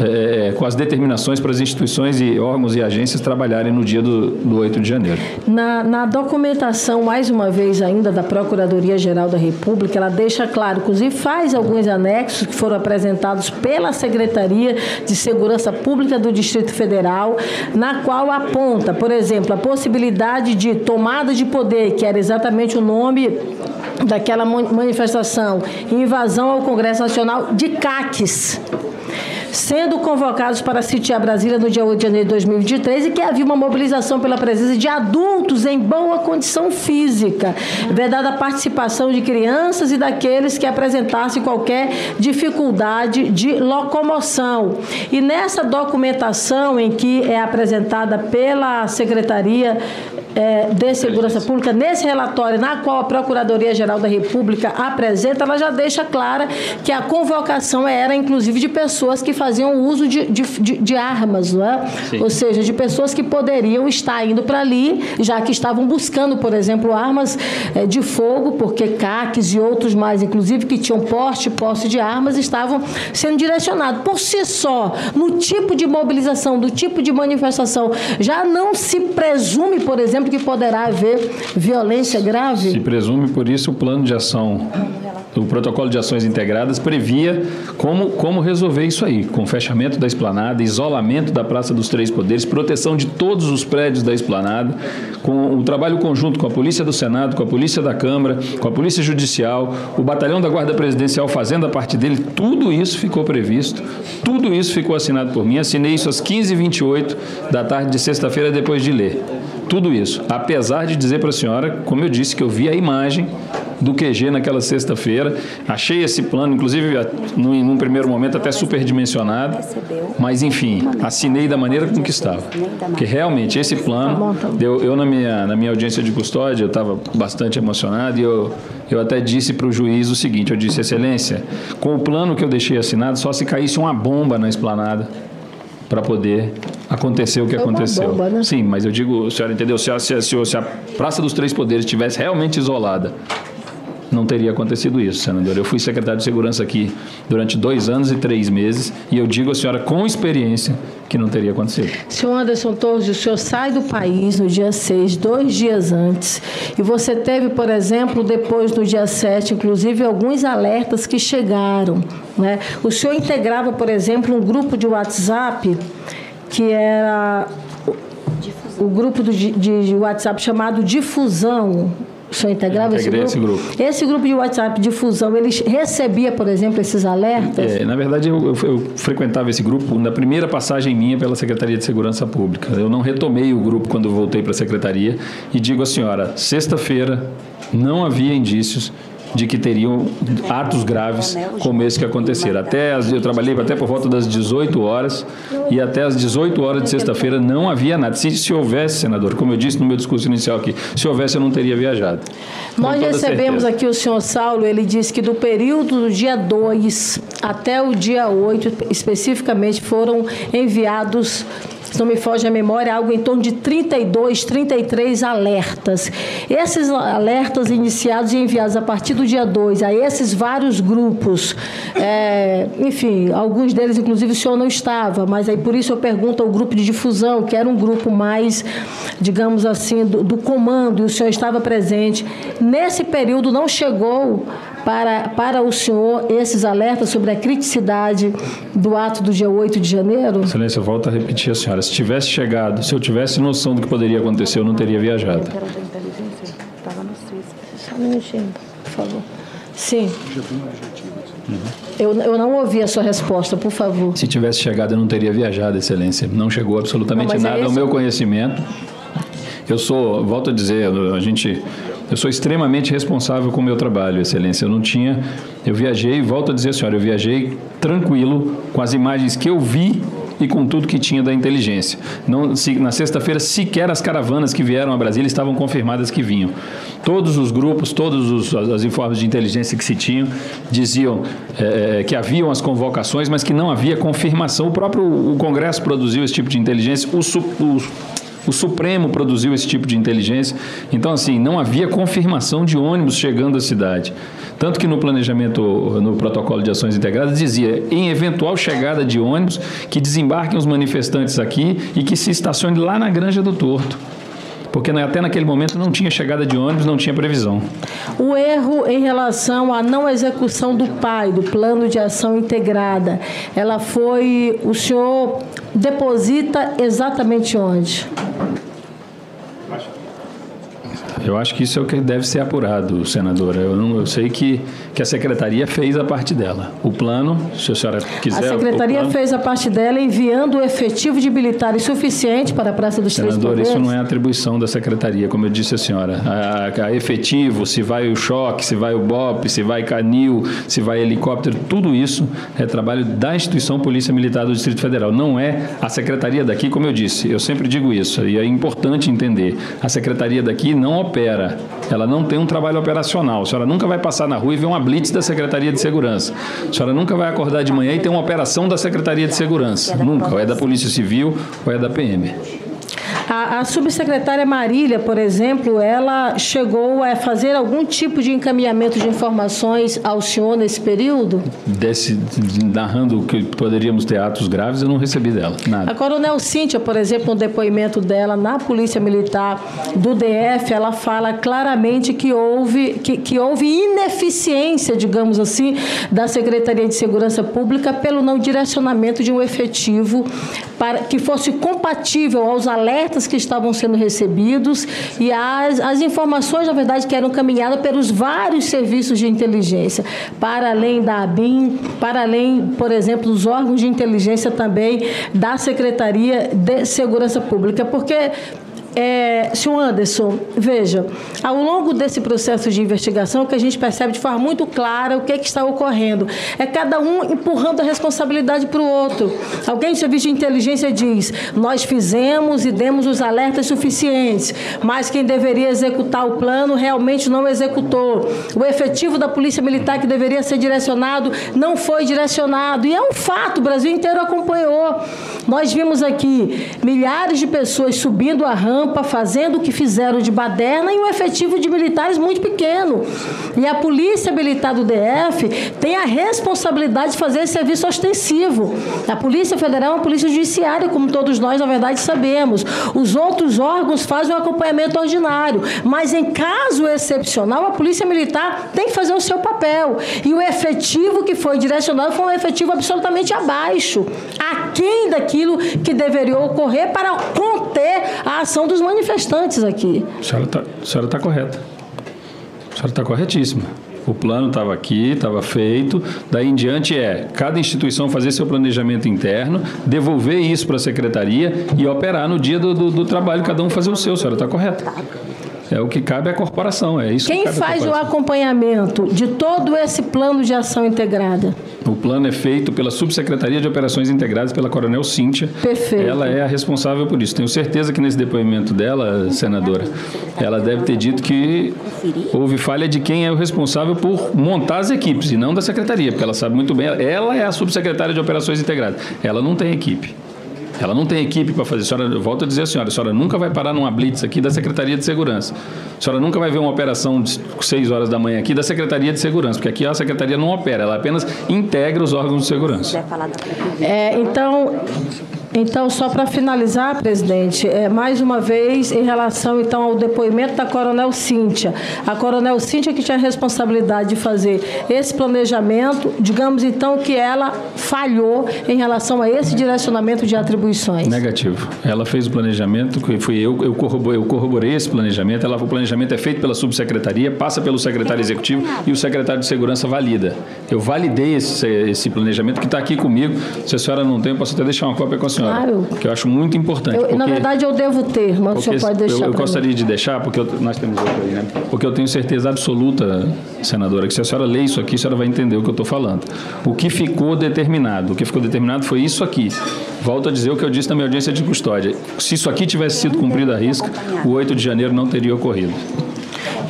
eh, com as determinações para as instituições e órgãos e agências trabalharem no dia do, do 8 de janeiro. Na, na documentação, mais uma vez ainda, da Procuradoria-Geral da República, ela deixa claro, inclusive faz alguns anexos que foram apresentados pela Secretaria de Segurança Pública do Distrito Federal, na qual aponta, por exemplo, a possibilidade de tomada de poder, que era exatamente o nome daquela manifestação, invasão ao Congresso Nacional de CACs. Sendo convocados para sitiar Brasília no dia 8 de janeiro de 2023 e que havia uma mobilização pela presença de adultos em boa condição física, vedada a participação de crianças e daqueles que apresentassem qualquer dificuldade de locomoção. E nessa documentação em que é apresentada pela Secretaria é, de Segurança Pública, nesse relatório na qual a Procuradoria-Geral da República apresenta, ela já deixa clara que a convocação era, inclusive, de pessoas que faziam uso de, de, de, de armas, não é? Sim. Ou seja, de pessoas que poderiam estar indo para ali, já que estavam buscando, por exemplo, armas é, de fogo, porque CACs e outros mais, inclusive, que tinham porte posse de armas, estavam sendo direcionados. Por si só, no tipo de mobilização, do tipo de manifestação, já não se presume, por exemplo, que poderá haver violência grave? Se presume, por isso, o plano de ação, o protocolo de ações integradas previa como, como resolver isso aí, com fechamento da esplanada, isolamento da Praça dos Três Poderes, proteção de todos os prédios da esplanada, com o trabalho conjunto com a Polícia do Senado, com a Polícia da Câmara, com a Polícia Judicial, o Batalhão da Guarda Presidencial fazendo a parte dele, tudo isso ficou previsto, tudo isso ficou assinado por mim, assinei isso às 15h28 da tarde de sexta-feira depois de ler. Tudo isso. Apesar de dizer para a senhora, como eu disse, que eu vi a imagem do QG naquela sexta-feira, achei esse plano, inclusive num, num primeiro momento até superdimensionado, mas enfim, assinei da maneira como que estava. Porque realmente esse plano, eu, eu na, minha, na minha audiência de custódia, eu estava bastante emocionado e eu, eu até disse para o juiz o seguinte, eu disse, excelência, com o plano que eu deixei assinado, só se caísse uma bomba na esplanada para poder acontecer o que É aconteceu. bomba, né? Sim, mas eu digo, a senhora entendeu? Se a, se, a, se a Praça dos Três Poderes estivesse realmente isolada, não teria acontecido isso, senador. Eu fui secretário de Segurança aqui durante dois anos e três meses e eu digo à senhora com experiência que não teria acontecido. Senhor Anderson Torres, o senhor sai do país no dia 6, dois dias antes, e você teve, por exemplo, depois no dia 7, inclusive, alguns alertas que chegaram. Né? O senhor integrava, por exemplo, um grupo de WhatsApp que era o, grupo de WhatsApp chamado Difusão. O senhor integrava esse grupo? esse grupo. Esse grupo de WhatsApp Difusão, ele recebia, por exemplo, esses alertas? É, na verdade, eu, eu- eu frequentava esse grupo na primeira passagem minha pela Secretaria de Segurança Pública. Eu não retomei o grupo quando voltei para a Secretaria e digo à senhora, sexta-feira não havia indícios de que teriam atos graves como esse que aconteceram. Até as- eu trabalhei até por volta das 18 horas e até as 18 horas de sexta-feira não havia nada. Se, se houvesse, senador, como eu disse no meu discurso inicial aqui, se houvesse eu não teria viajado. Nós recebemos certeza. aqui o senhor Saulo, ele disse que do período do dia 2 até o dia 8, especificamente, foram enviados, se não me foge a memória, algo em torno de 32, 33 alertas. Esses alertas iniciados e enviados a partir do dia 2 a esses vários grupos, é, enfim, alguns deles, inclusive, o senhor não estava, mas aí por isso eu pergunto ao grupo de difusão, que era um grupo mais, digamos assim, do, do comando, e o senhor estava presente. Nesse período não chegou para, para o senhor esses alertas sobre a criticidade do ato do dia 8 de janeiro? Excelência, eu volto a repetir a senhora. Se tivesse chegado, se eu tivesse noção do que poderia acontecer, eu não teria viajado. Só um minutinho, por favor. Sim. Eu, eu não ouvi a sua resposta, por favor. Se tivesse chegado, eu não teria viajado, Excelência. Não chegou absolutamente Não, é nada ao esse- meu conhecimento. Eu sou, volto a dizer, a gente, eu sou extremamente responsável com o meu trabalho, Excelência. Eu não tinha, eu viajei, volto a dizer, senhora, eu viajei tranquilo com as imagens que eu vi e com tudo que tinha da inteligência. Não, se- na sexta-feira, sequer as caravanas que vieram a Brasília estavam confirmadas que vinham. Todos os grupos, todos os as, informes de inteligência que se tinham diziam eh, que haviam as convocações, mas que não havia confirmação. O próprio o Congresso produziu esse tipo de inteligência. O, o o Supremo produziu esse tipo de inteligência. Então, assim, não havia confirmação de ônibus chegando à cidade. Tanto que no planejamento, no protocolo de ações integradas, dizia, em eventual chegada de ônibus, que desembarquem os manifestantes aqui e que se estacione lá na Granja do Torto. Porque até naquele momento não tinha chegada de ônibus, não tinha previsão. O erro em relação à não execução do PAI, do Plano de Ação Integrada, ela foi. O senhor deposita exatamente onde? Eu acho que isso é o que deve ser apurado, senadora. Eu, não, eu sei que, que a secretaria fez a parte dela. O plano, se a senhora quiser. A secretaria plano, fez a parte dela enviando o efetivo de militares suficiente para a Praça dos Três Senadora, Poderes. isso não é atribuição da secretaria, como eu disse à senhora. A, a efetivo, se vai o choque, se vai o BOP, se vai canil, se vai helicóptero, tudo isso é trabalho da instituição Polícia Militar do Distrito Federal. Não é a secretaria daqui, como eu disse. Eu sempre digo isso e é importante entender. A secretaria daqui não opera. Ela não tem um trabalho operacional. A senhora nunca vai passar na rua e ver uma blitz da Secretaria de Segurança. A senhora nunca vai acordar de manhã e ter uma operação da Secretaria de Segurança. Nunca. Ou é da Polícia Civil ou é da PM. A, a subsecretária Marília, por exemplo, ela chegou a fazer algum tipo de encaminhamento de informações ao senhor nesse período? Desse, narrando que poderíamos ter atos graves, eu não recebi dela. Nada. A coronel Cíntia, por exemplo, no depoimento dela na Polícia Militar do DF, ela fala claramente que houve, que, que houve ineficiência, digamos assim, da Secretaria de Segurança Pública pelo não direcionamento de um efetivo para que fosse compatível aos alertas que estavam sendo recebidos e as, as informações, na verdade, que eram caminhadas pelos vários serviços de inteligência, para além da ABIN, para além, por exemplo, dos órgãos de inteligência também da Secretaria de Segurança Pública, porque é, senhor Anderson, veja, ao longo desse processo de investigação, o que a gente percebe de forma muito clara o que, é que está ocorrendo é cada um empurrando a responsabilidade para o outro. Alguém do serviço de inteligência diz: nós fizemos e demos os alertas suficientes, mas quem deveria executar o plano realmente não executou. O efetivo da Polícia Militar que deveria ser direcionado não foi direcionado. E é um fato, o Brasil inteiro acompanhou. Nós vimos aqui milhares de pessoas subindo a rampa fazendo o que fizeram de baderna e um efetivo de militares muito pequeno. E a Polícia Militar do DF tem a responsabilidade de fazer esse serviço ostensivo. A Polícia Federal é uma polícia judiciária, como todos nós, na verdade, sabemos. Os outros órgãos fazem o acompanhamento ordinário, mas em caso excepcional, a Polícia Militar tem que fazer o seu papel. E o efetivo que foi direcionado foi um efetivo absolutamente abaixo, aquém daquilo que deveria ocorrer para conter a ação dos manifestantes aqui. A senhora está tá correta. A senhora está corretíssima. O plano estava aqui, estava feito. Daí em diante é cada instituição fazer seu planejamento interno, devolver isso para a secretaria e operar no dia do, do, do trabalho, cada um fazer o seu. A senhora está correta. É o que cabe à corporação, é isso Quem que faz o acompanhamento de todo esse plano de ação integrada? O plano é feito pela Subsecretaria de Operações Integradas, pela Coronel Cíntia. Perfeito. Ela é a responsável por isso. Tenho certeza que nesse depoimento dela, senadora, ela deve ter dito que houve falha de quem é o responsável por montar as equipes, e não da secretaria, porque ela sabe muito bem. Ela é a subsecretária de Operações Integradas. Ela não tem equipe. Ela não tem equipe para fazer. A senhora, eu volto a dizer à senhora, a senhora nunca vai parar numa blitz aqui da Secretaria de Segurança. A senhora nunca vai ver uma operação de 6 horas da manhã aqui da Secretaria de Segurança, porque aqui a Secretaria não opera, ela apenas integra os órgãos de segurança. É, então, então, só para finalizar, presidente, é, mais uma vez, em relação então ao depoimento da Coronel Cíntia. A Coronel Cíntia que tinha a responsabilidade de fazer esse planejamento, digamos então que ela falhou em relação a esse direcionamento de atribuições. Negativo. Ela fez o planejamento, fui eu, eu corroborei, eu corroborei esse planejamento. Ela, o planejamento é feito pela subsecretaria, passa pelo secretário executivo e o secretário de segurança valida. Eu validei esse, esse planejamento que está aqui comigo. Se a senhora não tem, eu posso até deixar uma cópia com a senhora. Claro. Que eu acho muito importante. Eu- na porque- verdade, eu devo ter, mas o senhor pode deixar eu, eu pra mim. gostaria de deixar, porque eu- nós temos outro aí, né? Porque eu tenho certeza absoluta, senadora, que se a senhora ler isso aqui, a senhora vai entender o que eu estou falando. O que ficou determinado, o que ficou determinado foi isso aqui. Volto a dizer o que eu disse na minha audiência de custódia. Se isso aqui tivesse sido cumprido à risca, o 8 de janeiro não teria ocorrido.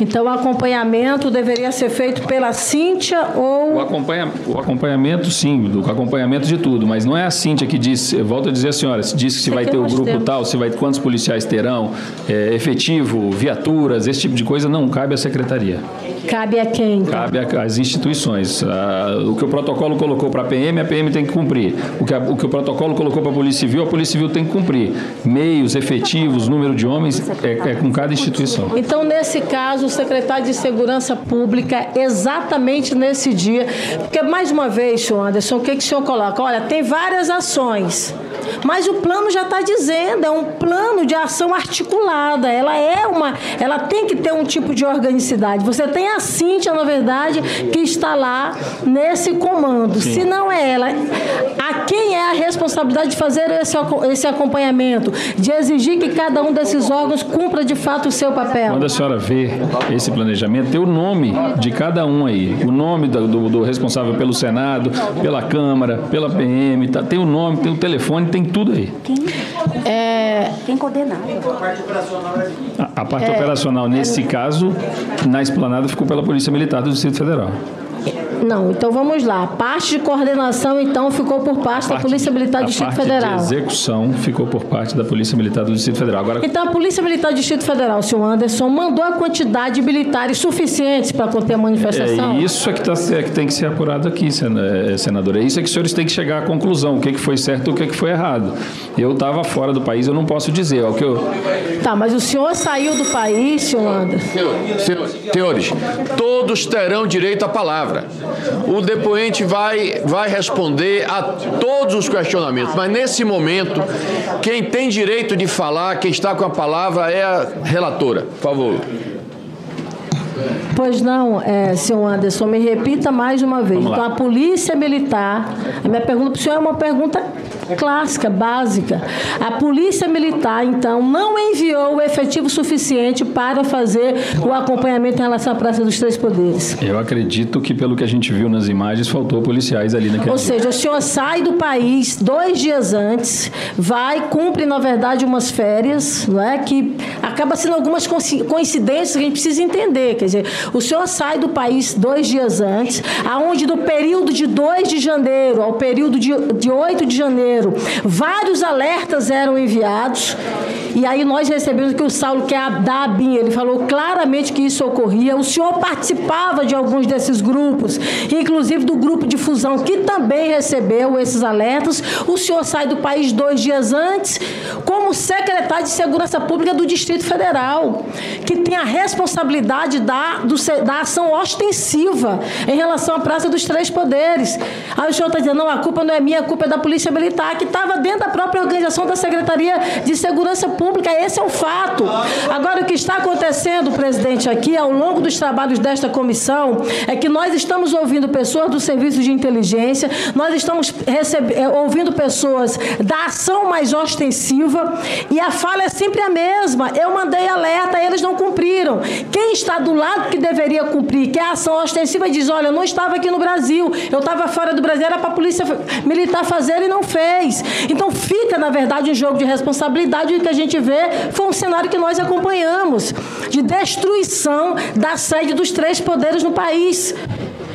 Então, o acompanhamento deveria ser feito pela Cíntia ou O, acompanha, o acompanhamento, sim, o acompanhamento de tudo, mas não é a Cíntia que diz, volto a dizer à senhora, se diz que se vai aqui ter o nós grupo temos. tal, se vai quantos policiais terão, é, efetivo, viaturas, esse tipo de coisa, não cabe à secretaria. Cabe a quem? Cabe às instituições. Ah, o que o protocolo colocou para a PM, a PM tem que cumprir. O que, a- o que o protocolo colocou para a Polícia Civil, a Polícia Civil tem que cumprir. Meios, efetivos, número de homens, é, é com cada instituição. Então, nesse caso, o secretário de Segurança Pública, exatamente nesse dia, porque, mais uma vez, senhor Anderson, o que, que o senhor coloca? Olha, tem várias ações. Mas o plano já está dizendo, é um plano de ação articulada. Ela é uma, ela tem que ter um tipo de organicidade. Você tem a Cíntia, na verdade, que está lá nesse comando. Sim. Se não é ela, a quem é a responsabilidade de fazer esse, esse acompanhamento, de exigir que cada um desses órgãos cumpra de fato o seu papel? Quando a senhora vê esse planejamento, tem o nome de cada um aí. O nome do, do- do responsável pelo Senado, pela Câmara, pela PM, tá, tem o nome, tem o telefone, tem tudo aí. É, Quem coordenava? A, a parte É. operacional, nesse caso, na esplanada, ficou pela Polícia Militar do Distrito Federal. Não, então vamos lá. A parte de coordenação, então, ficou por parte da Polícia Militar do a Distrito parte Federal. de execução ficou por parte da Polícia Militar do Distrito Federal. Agora, Então, a Polícia Militar do Distrito Federal, senhor Anderson, mandou a quantidade de militares suficientes para conter a manifestação? É isso é que, tá, é que tem que ser apurado aqui, é, senadora. É isso é que os senhores têm que chegar à conclusão, o que, que foi certo e o que, que foi errado. Eu estava fora do país, eu não posso dizer. É o que eu, Tá, mas o senhor saiu do país, senhor Anderson? Senhores, senhores, todos terão direito à palavra. O depoente vai, vai responder a todos os questionamentos, mas nesse momento, quem tem direito de falar, quem está com a palavra é a relatora. Por favor. Pois não, é, senhor Anderson, me repita mais uma vez. Então, a Polícia Militar, a minha pergunta para o senhor é uma pergunta clássica, básica. A Polícia Militar, então, não enviou o efetivo suficiente para fazer o acompanhamento em relação à Praça dos Três Poderes. eu acredito que, pelo que a gente viu nas imagens, faltou policiais ali naquele Ou dia. seja, o senhor sai do país dois dias antes, vai, cumpre, na verdade, umas férias, não é? Que acaba sendo algumas coinci- coincidências que a gente precisa entender. Quer dizer, o senhor sai do país dois dias antes, aonde do período de 2 de janeiro ao período de, de 8 de janeiro, vários alertas eram enviados. E aí nós recebemos que o Saulo, que é da ele falou claramente que isso ocorria. O senhor participava de alguns desses grupos, inclusive do grupo de fusão, que também recebeu esses alertas. O senhor sai do país dois dias antes, como secretário de Segurança Pública do Distrito Federal, que tem a responsabilidade da, do da ação ostensiva em relação à Praça dos Três Poderes. Aí o senhor está dizendo, não, a culpa não é minha, a culpa é da Polícia Militar, que estava dentro da própria organização da Secretaria de Segurança Pública. Esse é o fato. Agora, o que está acontecendo, presidente, aqui, ao longo dos trabalhos desta comissão, é que nós estamos ouvindo pessoas do Serviço de Inteligência, nós estamos eh, ouvindo pessoas da ação mais ostensiva, e a fala é sempre a mesma. Eu mandei alerta, eles não cumpriram. Quem está do lado que deveria cumprir, que é a ação ostensiva, diz: olha, eu não estava aqui no Brasil, eu estava fora do Brasil, era para a Polícia Militar fazer e não fez. Então fica, na verdade, um jogo de responsabilidade, e o que a gente vê foi um cenário que nós acompanhamos de destruição da sede dos três poderes no país.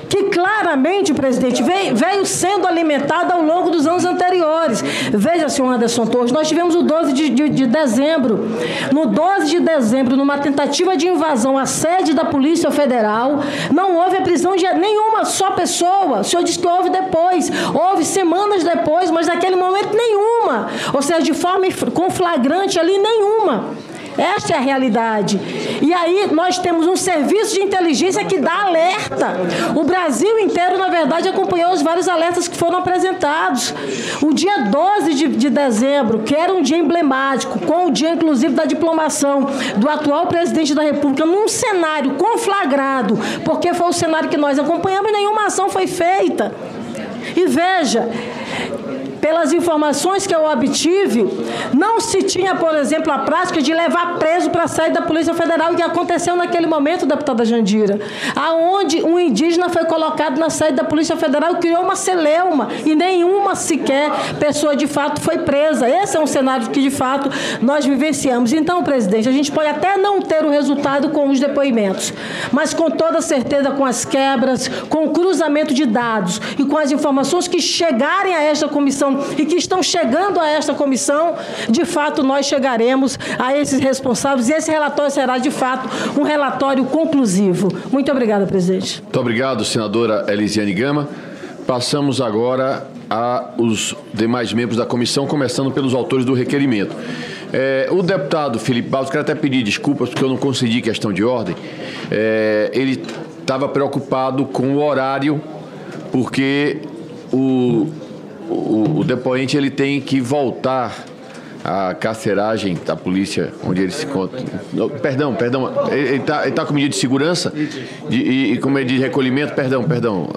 Que claramente, presidente, veio, veio sendo alimentada ao longo dos anos anteriores. Veja, senhor Anderson Torres, nós tivemos o 12 de, de- de dezembro. No 12 de dezembro, numa tentativa de invasão à sede da Polícia Federal, não houve a prisão de nenhuma só pessoa. O senhor disse que houve depois. Houve semanas depois, mas naquele momento nenhuma. Ou seja, de forma com flagrante ali, nenhuma. Esta é a realidade. E aí nós temos um serviço de inteligência que dá alerta. O Brasil inteiro, na verdade, acompanhou os vários alertas que foram apresentados. O dia 12 de, de dezembro, que era um dia emblemático, com o dia, inclusive, da diplomação do atual presidente da República, num cenário conflagrado, porque foi o cenário que nós acompanhamos e nenhuma ação foi feita. E veja, pelas informações que eu obtive, não se tinha, por exemplo, a prática de levar preso para sair da Polícia Federal, que aconteceu naquele momento, deputada Jandira, aonde um indígena foi colocado na sede da Polícia Federal e criou uma celeuma, e nenhuma sequer pessoa de fato foi presa. Esse é um cenário que de fato nós vivenciamos. Então, presidente, a gente pode até não ter o resultado com os depoimentos, mas com toda certeza com as quebras, com o cruzamento de dados e com as informações que chegarem a esta comissão e que estão chegando a esta comissão, de fato nós chegaremos a esses responsáveis e esse relatório será de fato um relatório conclusivo. Muito obrigada, presidente. Muito obrigado, senadora Elisiane Gama. Passamos agora aos demais membros da comissão, começando pelos autores do requerimento. É, o deputado Felipe Barros, quero até pedir desculpas porque eu não consegui questão de ordem. É, ele estava preocupado com o horário, porque o o, o depoente ele tem que voltar à carceragem da polícia onde ele se encontra. Perdão, perdão. Ele está tá com medida de segurança de- e, e com medida de recolhimento. Perdão, perdão,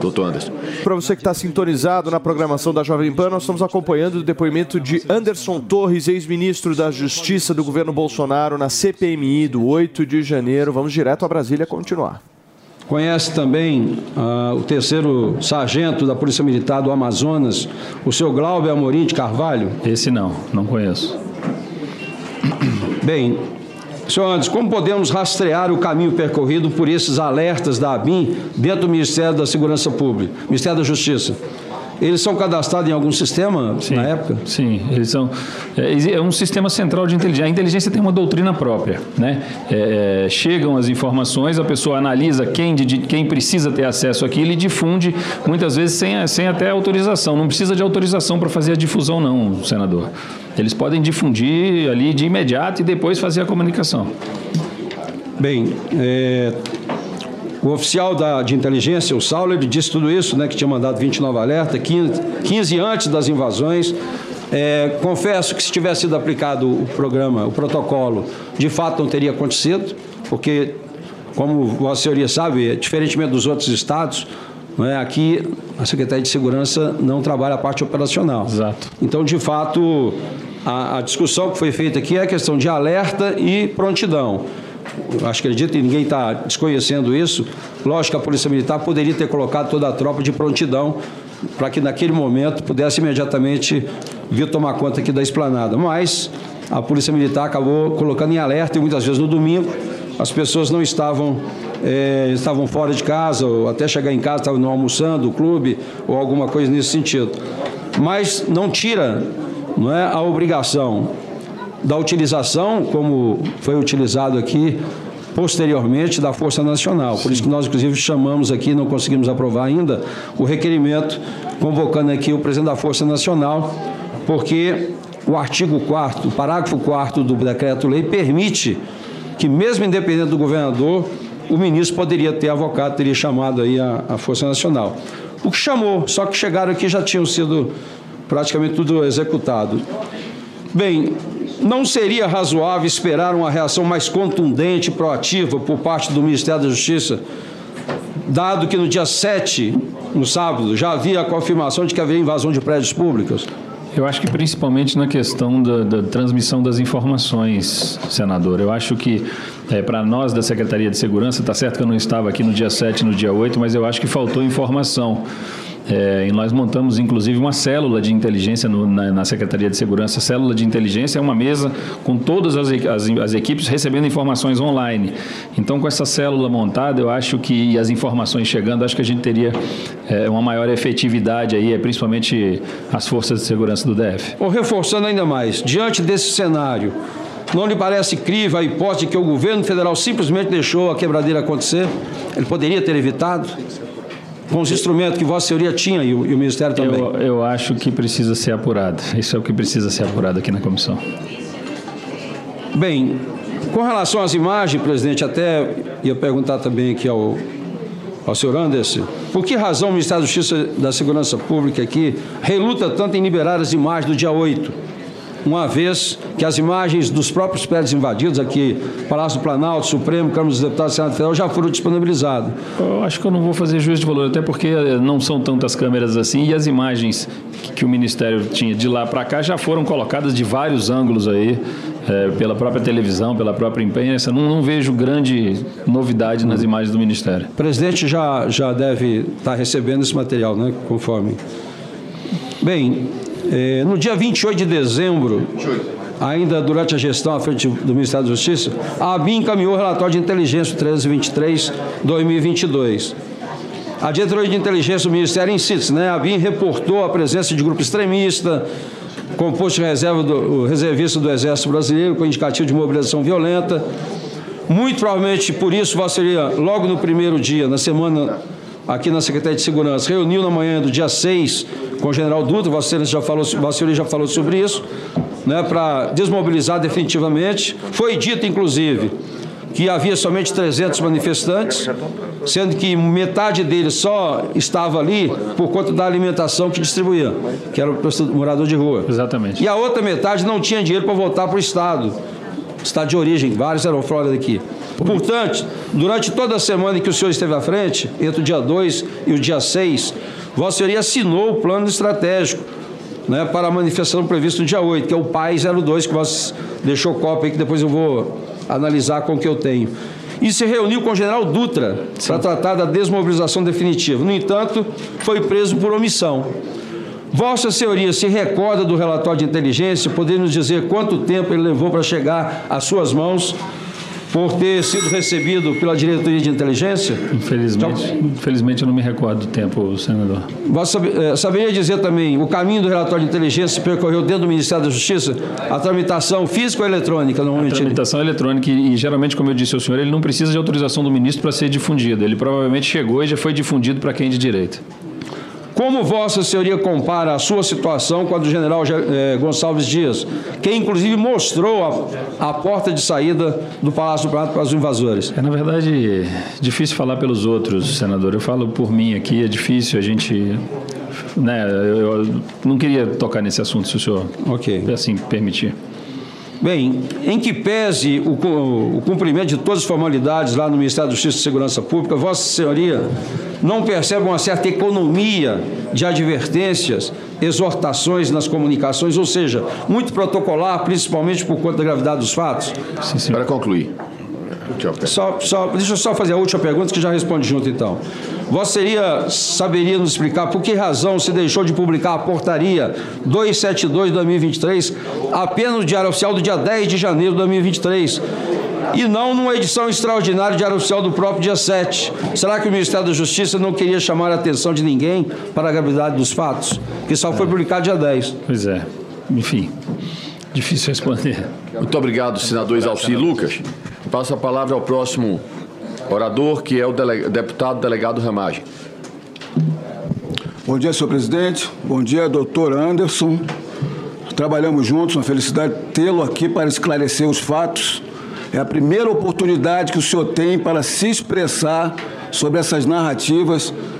doutor Anderson. Para você que está sintonizado na programação da Jovem Pan, nós estamos acompanhando o depoimento de Anderson Torres, ex-ministro da Justiça do governo Bolsonaro, na CPMI do 8 de janeiro. Vamos direto a Brasília continuar. Conhece também ah, o terceiro sargento da Polícia Militar do Amazonas, o seu Glauber Amorim de Carvalho? Esse não, não conheço. Bem, senhor Anderson, como podemos rastrear o caminho percorrido por esses alertas da ABIN dentro do Ministério da Segurança Pública, Ministério da Justiça? Eles são cadastrados em algum sistema na época? Sim, eles são. É, é um sistema central de inteligência. A inteligência tem uma doutrina própria. Né? É, é, chegam as informações, a pessoa analisa quem, de- de, quem precisa ter acesso àquilo e difunde, muitas vezes sem, sem até autorização. Não precisa de autorização para fazer a difusão, não, senador. Eles podem difundir ali de imediato e depois fazer a comunicação. Bem, é, o oficial da, de inteligência, o Saulo, ele disse tudo isso, né, que tinha mandado 29 alertas, 15, 15 antes das invasões. É, confesso que se tivesse sido aplicado o programa, o protocolo, de fato não teria acontecido, porque, como Vossa Senhoria sabe, diferentemente dos outros estados, não é, aqui a Secretaria de Segurança não trabalha a parte operacional. Exato. Então, de fato, a, a discussão que foi feita aqui é a questão de alerta e prontidão. Acho que acredito que ninguém está desconhecendo isso. Lógico que a Polícia Militar poderia ter colocado toda a tropa de prontidão para que naquele momento pudesse imediatamente vir tomar conta aqui da esplanada. Mas a Polícia Militar acabou colocando em alerta e muitas vezes no domingo as pessoas não estavam eh, estavam fora de casa ou até chegar em casa estavam almoçando, o clube ou alguma coisa nesse sentido. Mas não tira, não é a obrigação da utilização, como foi utilizado aqui posteriormente, da Força Nacional. Por isso que nós, inclusive, chamamos aqui, não conseguimos aprovar ainda, o requerimento convocando aqui o presidente da Força Nacional, porque o artigo 4 o parágrafo 4 do decreto-lei permite que, mesmo independente do governador, o ministro poderia ter avocado, teria chamado aí a, a Força Nacional. O que chamou, só que chegaram aqui já tinham sido praticamente tudo executado. Bem, não seria razoável esperar uma reação mais contundente e proativa por parte do Ministério da Justiça, dado que no dia 7, no sábado, já havia a confirmação de que haveria invasão de prédios públicos? Eu acho que principalmente na questão da, da transmissão das informações, senador. Eu acho que para nós da Secretaria de Segurança, está certo que eu não estava aqui no dia 7 no dia 8, mas eu acho que faltou informação. É, e nós montamos, inclusive, uma célula de inteligência no- na, na Secretaria de Segurança. A célula de inteligência é uma mesa com todas as, as, as equipes recebendo informações online. Então, com essa célula montada, eu acho que e as informações chegando, acho que a gente teria é, uma maior efetividade aí, é, principalmente as forças de segurança do DF. Ou reforçando ainda mais, diante desse cenário, não lhe parece crível a hipótese que o governo federal simplesmente deixou a quebradeira acontecer? Ele poderia ter evitado? Com os instrumentos que Vossa Senhoria tinha e o, e o Ministério também. Eu, eu acho que precisa ser apurado. Isso é o que precisa ser apurado aqui na comissão. Bem, com relação às imagens, presidente, até ia perguntar também aqui ao, ao senhor Anderson, por que razão o Ministério da Justiça da Segurança Pública aqui reluta tanto em liberar as imagens do dia 8? Uma vez que as imagens dos próprios prédios invadidos aqui, Palácio do Planalto, Supremo, Câmara dos Deputados Senado Federal, já foram disponibilizados. Eu acho que eu não vou fazer juízo de valor, até porque eh, não são tantas câmeras assim e as imagens que, o Ministério tinha de lá para cá já foram colocadas de vários ângulos aí, eh, pela própria televisão, pela própria imprensa. Não, não vejo grande novidade nas imagens do Ministério. O presidente já, já deve estar recebendo esse material, né? Conforme. Bem, eh, no dia 28 de dezembro, ainda durante a gestão à frente do Ministério da Justiça, a ABIN encaminhou o relatório de inteligência 1323-2022. A diretoria de inteligência do Ministério insiste, né? A ABIN reportou a presença de grupo extremista, composto de reserva do, reservista do Exército Brasileiro, com indicativo de mobilização violenta. Muito provavelmente por isso, Vossa Senhoria, logo no primeiro dia, na semana aqui na Secretaria de Segurança, reuniu na manhã do dia 6 com o general Dutra, Vossa já falou, Vossa já falou sobre isso, né, para desmobilizar definitivamente. Foi dito, inclusive, que havia somente 300 manifestantes, sendo que metade deles só estava ali por conta da alimentação que distribuía, que era o morador de rua. Exatamente. E a outra metade não tinha dinheiro para voltar para o estado, estado de origem, vários eram fora daqui. Portanto, durante toda a semana em que o senhor esteve à frente, entre o dia 2 e o dia 6, Vossa Senhoria assinou o plano estratégico né, para a manifestação prevista no dia 8, que é o PAI 02, que você deixou cópia aí, que depois eu vou analisar com o que eu tenho. E se reuniu com o general Dutra para tratar da desmobilização definitiva. No entanto, foi preso por omissão. Vossa Senhoria se recorda do relatório de inteligência, poder nos dizer quanto tempo ele levou para chegar às suas mãos por ter sido recebido pela diretoria de inteligência? Infelizmente, infelizmente eu não me recordo do tempo, senador. Você eh, saberia dizer também o caminho do relatório de inteligência se percorreu dentro do Ministério da Justiça? A tramitação física ou eletrônica? Normalmente Tramitação eletrônica e, e, geralmente, como eu disse ao senhor, ele não precisa de autorização do ministro para ser difundido. Ele provavelmente chegou e já foi difundido para quem de direito. Como Vossa Senhoria compara a sua situação com a do general eh, Gonçalves Dias, que inclusive mostrou a, a porta de saída do Palácio do Planalto para os invasores? É, na verdade, difícil falar pelos outros, senador. Eu falo por mim aqui, é difícil a gente. Né, eu, não queria tocar nesse assunto, se o senhor assim permitir. Bem, em que pese o, o cumprimento de todas as formalidades lá no Ministério da Justiça e Segurança Pública, Vossa Senhoria não percebe uma certa economia de advertências, exortações nas comunicações, ou seja, muito protocolar, principalmente por conta da gravidade dos fatos? Para concluir. Só, só, deixa eu só fazer a última pergunta que já responde junto então. Vossa Senhoria saberia nos explicar por que razão se deixou de publicar a portaria 272 de 2023 apenas no Diário Oficial do dia 10 de janeiro de 2023 e não numa edição extraordinária do Diário Oficial do próprio dia 7? Será que o Ministério da Justiça não queria chamar a atenção de ninguém para a gravidade dos fatos? Que só foi publicado dia 10. Pois é. Enfim, difícil responder. Muito obrigado, senador Isalci Lucas. Passo a palavra ao próximo orador, que é o deputado delegado Ramagem. Bom dia, senhor presidente. Bom dia, doutor Anderson. Trabalhamos juntos, uma felicidade tê-lo aqui para esclarecer os fatos. É a primeira oportunidade que o senhor tem para se expressar sobre essas narrativas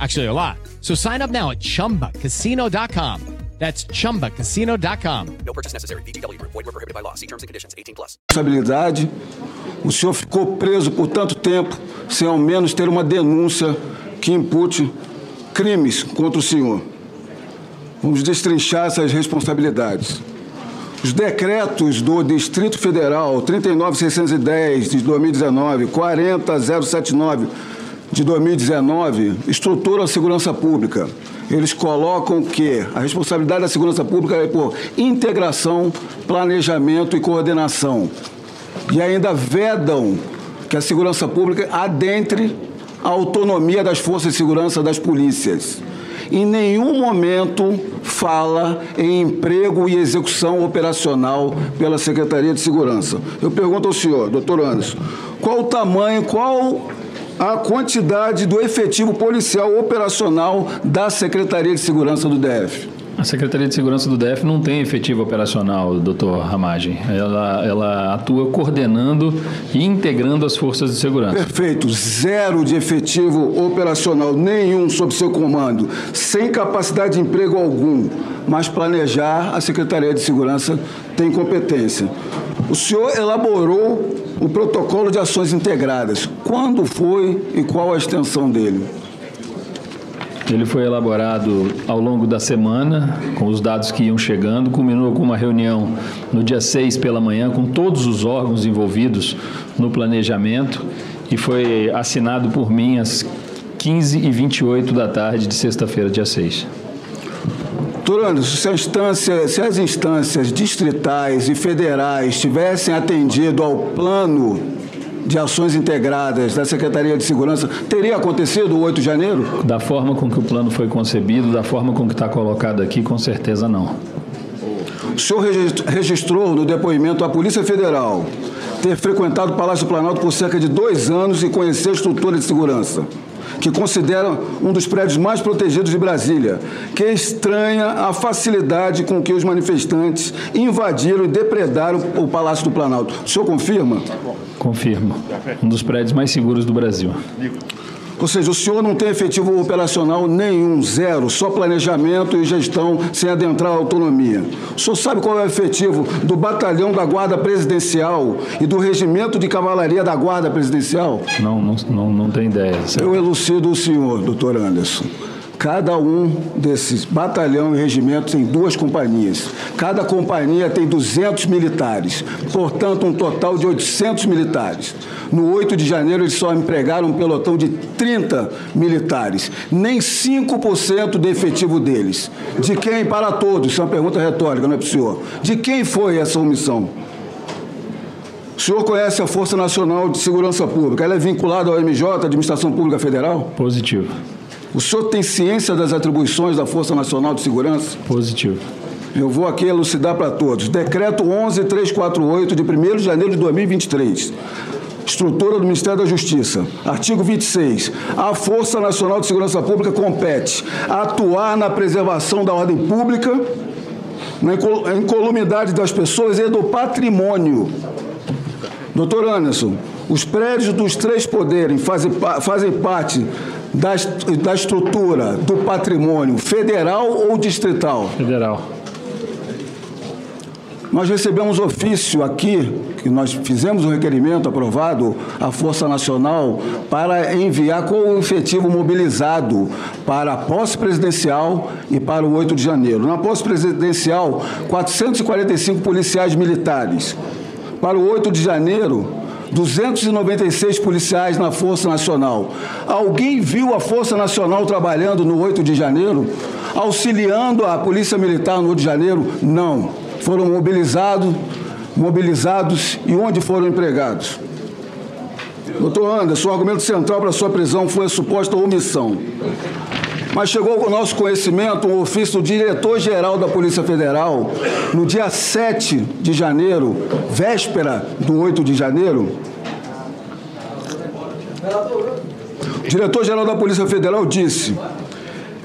Actually, a lot. So sign up now at chumbacasino.com. That's chumbacasino.com. No purchase necessary. VGW Group. Void were prohibited by law. See terms and conditions. 18 plus. responsabilidade. O senhor ficou preso por tanto tempo sem ao menos ter uma denúncia que impute crimes contra o senhor. Vamos destrinchar essas responsabilidades. Os decretos do Distrito Federal 39610 de 2019, 40079 de 2019 estruturam a segurança pública. Eles colocam que a responsabilidade da segurança pública é por integração, planejamento e coordenação. E ainda vedam que a segurança pública adentre a autonomia das forças de segurança das polícias. Em nenhum momento fala em emprego e execução operacional pela Secretaria de Segurança. Eu pergunto ao senhor, doutor Anderson, qual o tamanho, qual a quantidade do efetivo policial operacional da Secretaria de Segurança do DF? A Secretaria de Segurança do DF não tem efetivo operacional, doutor Ramagem. Ela, ela atua coordenando e integrando as forças de segurança. Perfeito, zero de efetivo operacional nenhum sob seu comando, sem capacidade de emprego algum, mas planejar a Secretaria de Segurança tem competência. O senhor elaborou o protocolo de ações integradas. Quando foi e qual a extensão dele? Ele foi elaborado ao longo da semana, com os dados que iam chegando, culminou com uma reunião no dia 6 pela manhã com todos os órgãos envolvidos no planejamento e foi assinado por mim às 15h28 da tarde de sexta-feira, dia 6. Doutor Anderson, se, se as instâncias distritais e federais tivessem atendido ao plano de Ações Integradas da Secretaria de Segurança teria acontecido o 8 de janeiro? Da forma com que o plano foi concebido, da forma com que está colocado aqui, com certeza não. O senhor registrou no depoimento à Polícia Federal ter frequentado o Palácio Planalto por cerca de dois anos e conhecer a estrutura de segurança, que considera um dos prédios mais protegidos de Brasília, que estranha a facilidade com que os manifestantes invadiram e depredaram o Palácio do Planalto. O senhor confirma? Confirmo. Um dos prédios mais seguros do Brasil. Ou seja, o senhor não tem efetivo operacional nenhum, zero, só planejamento e gestão sem adentrar a autonomia. O senhor sabe qual é o efetivo do batalhão da Guarda Presidencial e do regimento de cavalaria da Guarda Presidencial? Não, não, não, não tenho ideia. Eu elucido o senhor, doutor Anderson. Cada um desses batalhão e regimento tem duas companhias. Cada companhia tem 200 militares, portanto, um total de 800 militares. No 8 de janeiro, eles só empregaram um pelotão de 30 militares, nem 5% do efetivo deles. De quem? Para todos. Isso é uma pergunta retórica, não é para o senhor. De quem foi essa omissão? O senhor conhece a Força Nacional de Segurança Pública? Ela é vinculada ao MJ, Administração Pública Federal? Positivo. O senhor tem ciência das atribuições da Força Nacional de Segurança? Positivo. Eu vou aqui elucidar para todos. Decreto 11348, de 1 de janeiro de 2023. Estrutura do Ministério da Justiça. Artigo 26. A Força Nacional de Segurança Pública compete atuar na preservação da ordem pública, na incolumidade das pessoas e do patrimônio. Doutor Anderson, os prédios dos três poderes fazem, fazem parte da, da estrutura do patrimônio federal ou distrital? Federal. Nós recebemos ofício aqui, que nós fizemos um requerimento aprovado à Força Nacional para enviar com o efetivo mobilizado para a posse presidencial e para o 8 de janeiro. Na posse presidencial, 445 policiais militares. Para o 8 de janeiro, 296 policiais na Força Nacional. Alguém viu a Força Nacional trabalhando no 8 de janeiro? Auxiliando a Polícia Militar no 8 de janeiro? Não. Foram mobilizados, mobilizados e onde foram empregados? Doutor Anderson, o argumento central para sua prisão foi a suposta omissão. Mas chegou ao nosso conhecimento um ofício do diretor-geral da Polícia Federal, no dia 7 de janeiro, véspera do 8 de janeiro. O diretor-geral da Polícia Federal disse: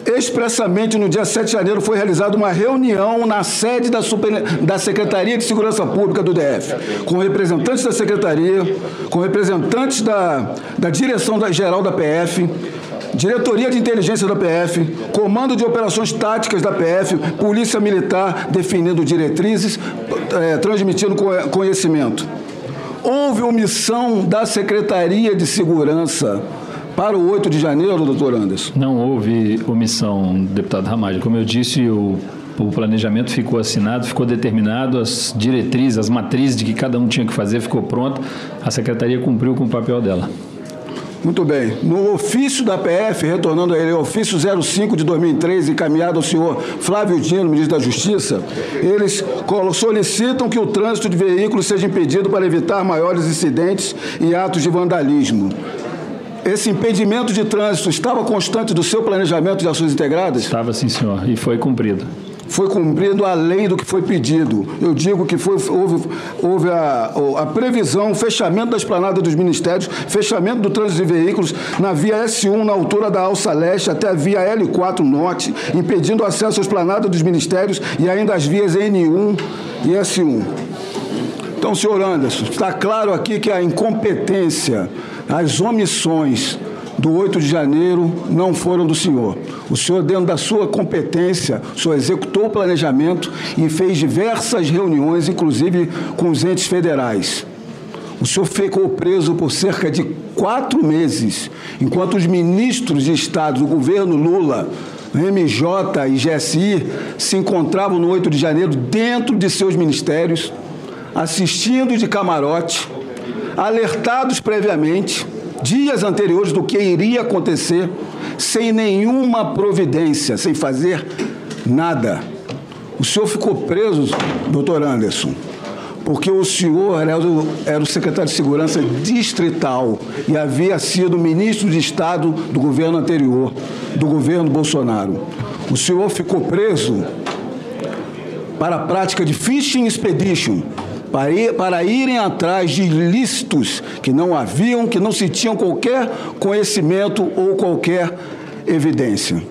expressamente no dia 7 de janeiro foi realizada uma reunião na sede da, Super, da Secretaria de Segurança Pública do DF, com representantes da Secretaria, com representantes da, da direção geral da PF, Diretoria de Inteligência da PF, Comando de Operações Táticas da PF, Polícia Militar definindo diretrizes, é, transmitindo conhecimento. Houve omissão da Secretaria de Segurança para o 8 de janeiro, doutor Anderson? Não houve omissão, deputado Ramagem. Como eu disse, o, o planejamento ficou assinado, ficou determinado, as diretrizes, as matrizes de que cada um tinha que fazer ficou pronta. A secretaria cumpriu com o papel dela. Muito bem. No ofício da PF, retornando a ele, ofício 05 de 2003, encaminhado ao senhor Flávio Dino, ministro da Justiça, eles solicitam que o trânsito de veículos seja impedido para evitar maiores incidentes e atos de vandalismo. Esse impedimento de trânsito estava constante do seu planejamento de ações integradas? Estava, sim, senhor, e foi cumprido foi cumprido além do que foi pedido. Eu digo que foi, houve, houve a, a previsão, o fechamento da esplanada dos ministérios, fechamento do trânsito de veículos na via S1, na altura da Alça Leste, até a via L4 Norte, impedindo acesso à esplanada dos ministérios e ainda as vias N1 e S1. Então, senhor Anderson, está claro aqui que a incompetência, as omissões, do 8 de janeiro não foram do senhor. O senhor, dentro da sua competência, o senhor executou o planejamento e fez diversas reuniões, inclusive com os entes federais. O senhor ficou preso por cerca de quatro meses, enquanto os ministros de Estado do governo Lula, MJ e GSI, se encontravam no 8 de janeiro dentro de seus ministérios, assistindo de camarote, alertados previamente dias anteriores do que iria acontecer, sem nenhuma providência, sem fazer nada. O senhor ficou preso, doutor Anderson, porque o senhor era o, era o secretário de Segurança distrital e havia sido ministro de Estado do governo anterior, do governo Bolsonaro. O senhor ficou preso para a prática de fishing expedition, para, ir, para irem atrás de ilícitos que não haviam, que não se tinham qualquer conhecimento ou qualquer evidência.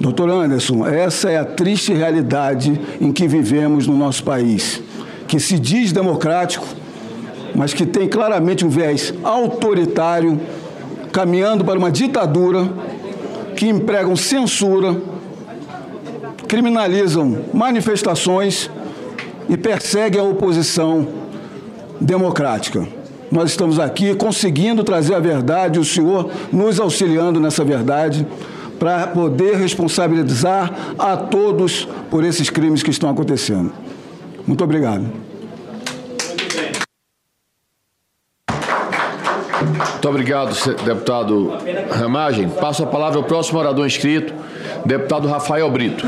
Doutor Anderson, essa é a triste realidade em que vivemos no nosso país, que se diz democrático, mas que tem claramente um viés autoritário, caminhando para uma ditadura, que empregam censura, criminalizam manifestações e perseguem a oposição democrática. Nós estamos aqui conseguindo trazer a verdade, o senhor nos auxiliando nessa verdade, para poder responsabilizar a todos por esses crimes que estão acontecendo. Muito obrigado. Muito obrigado, deputado Ramagem. Passo a palavra ao próximo orador inscrito, deputado Rafael Brito.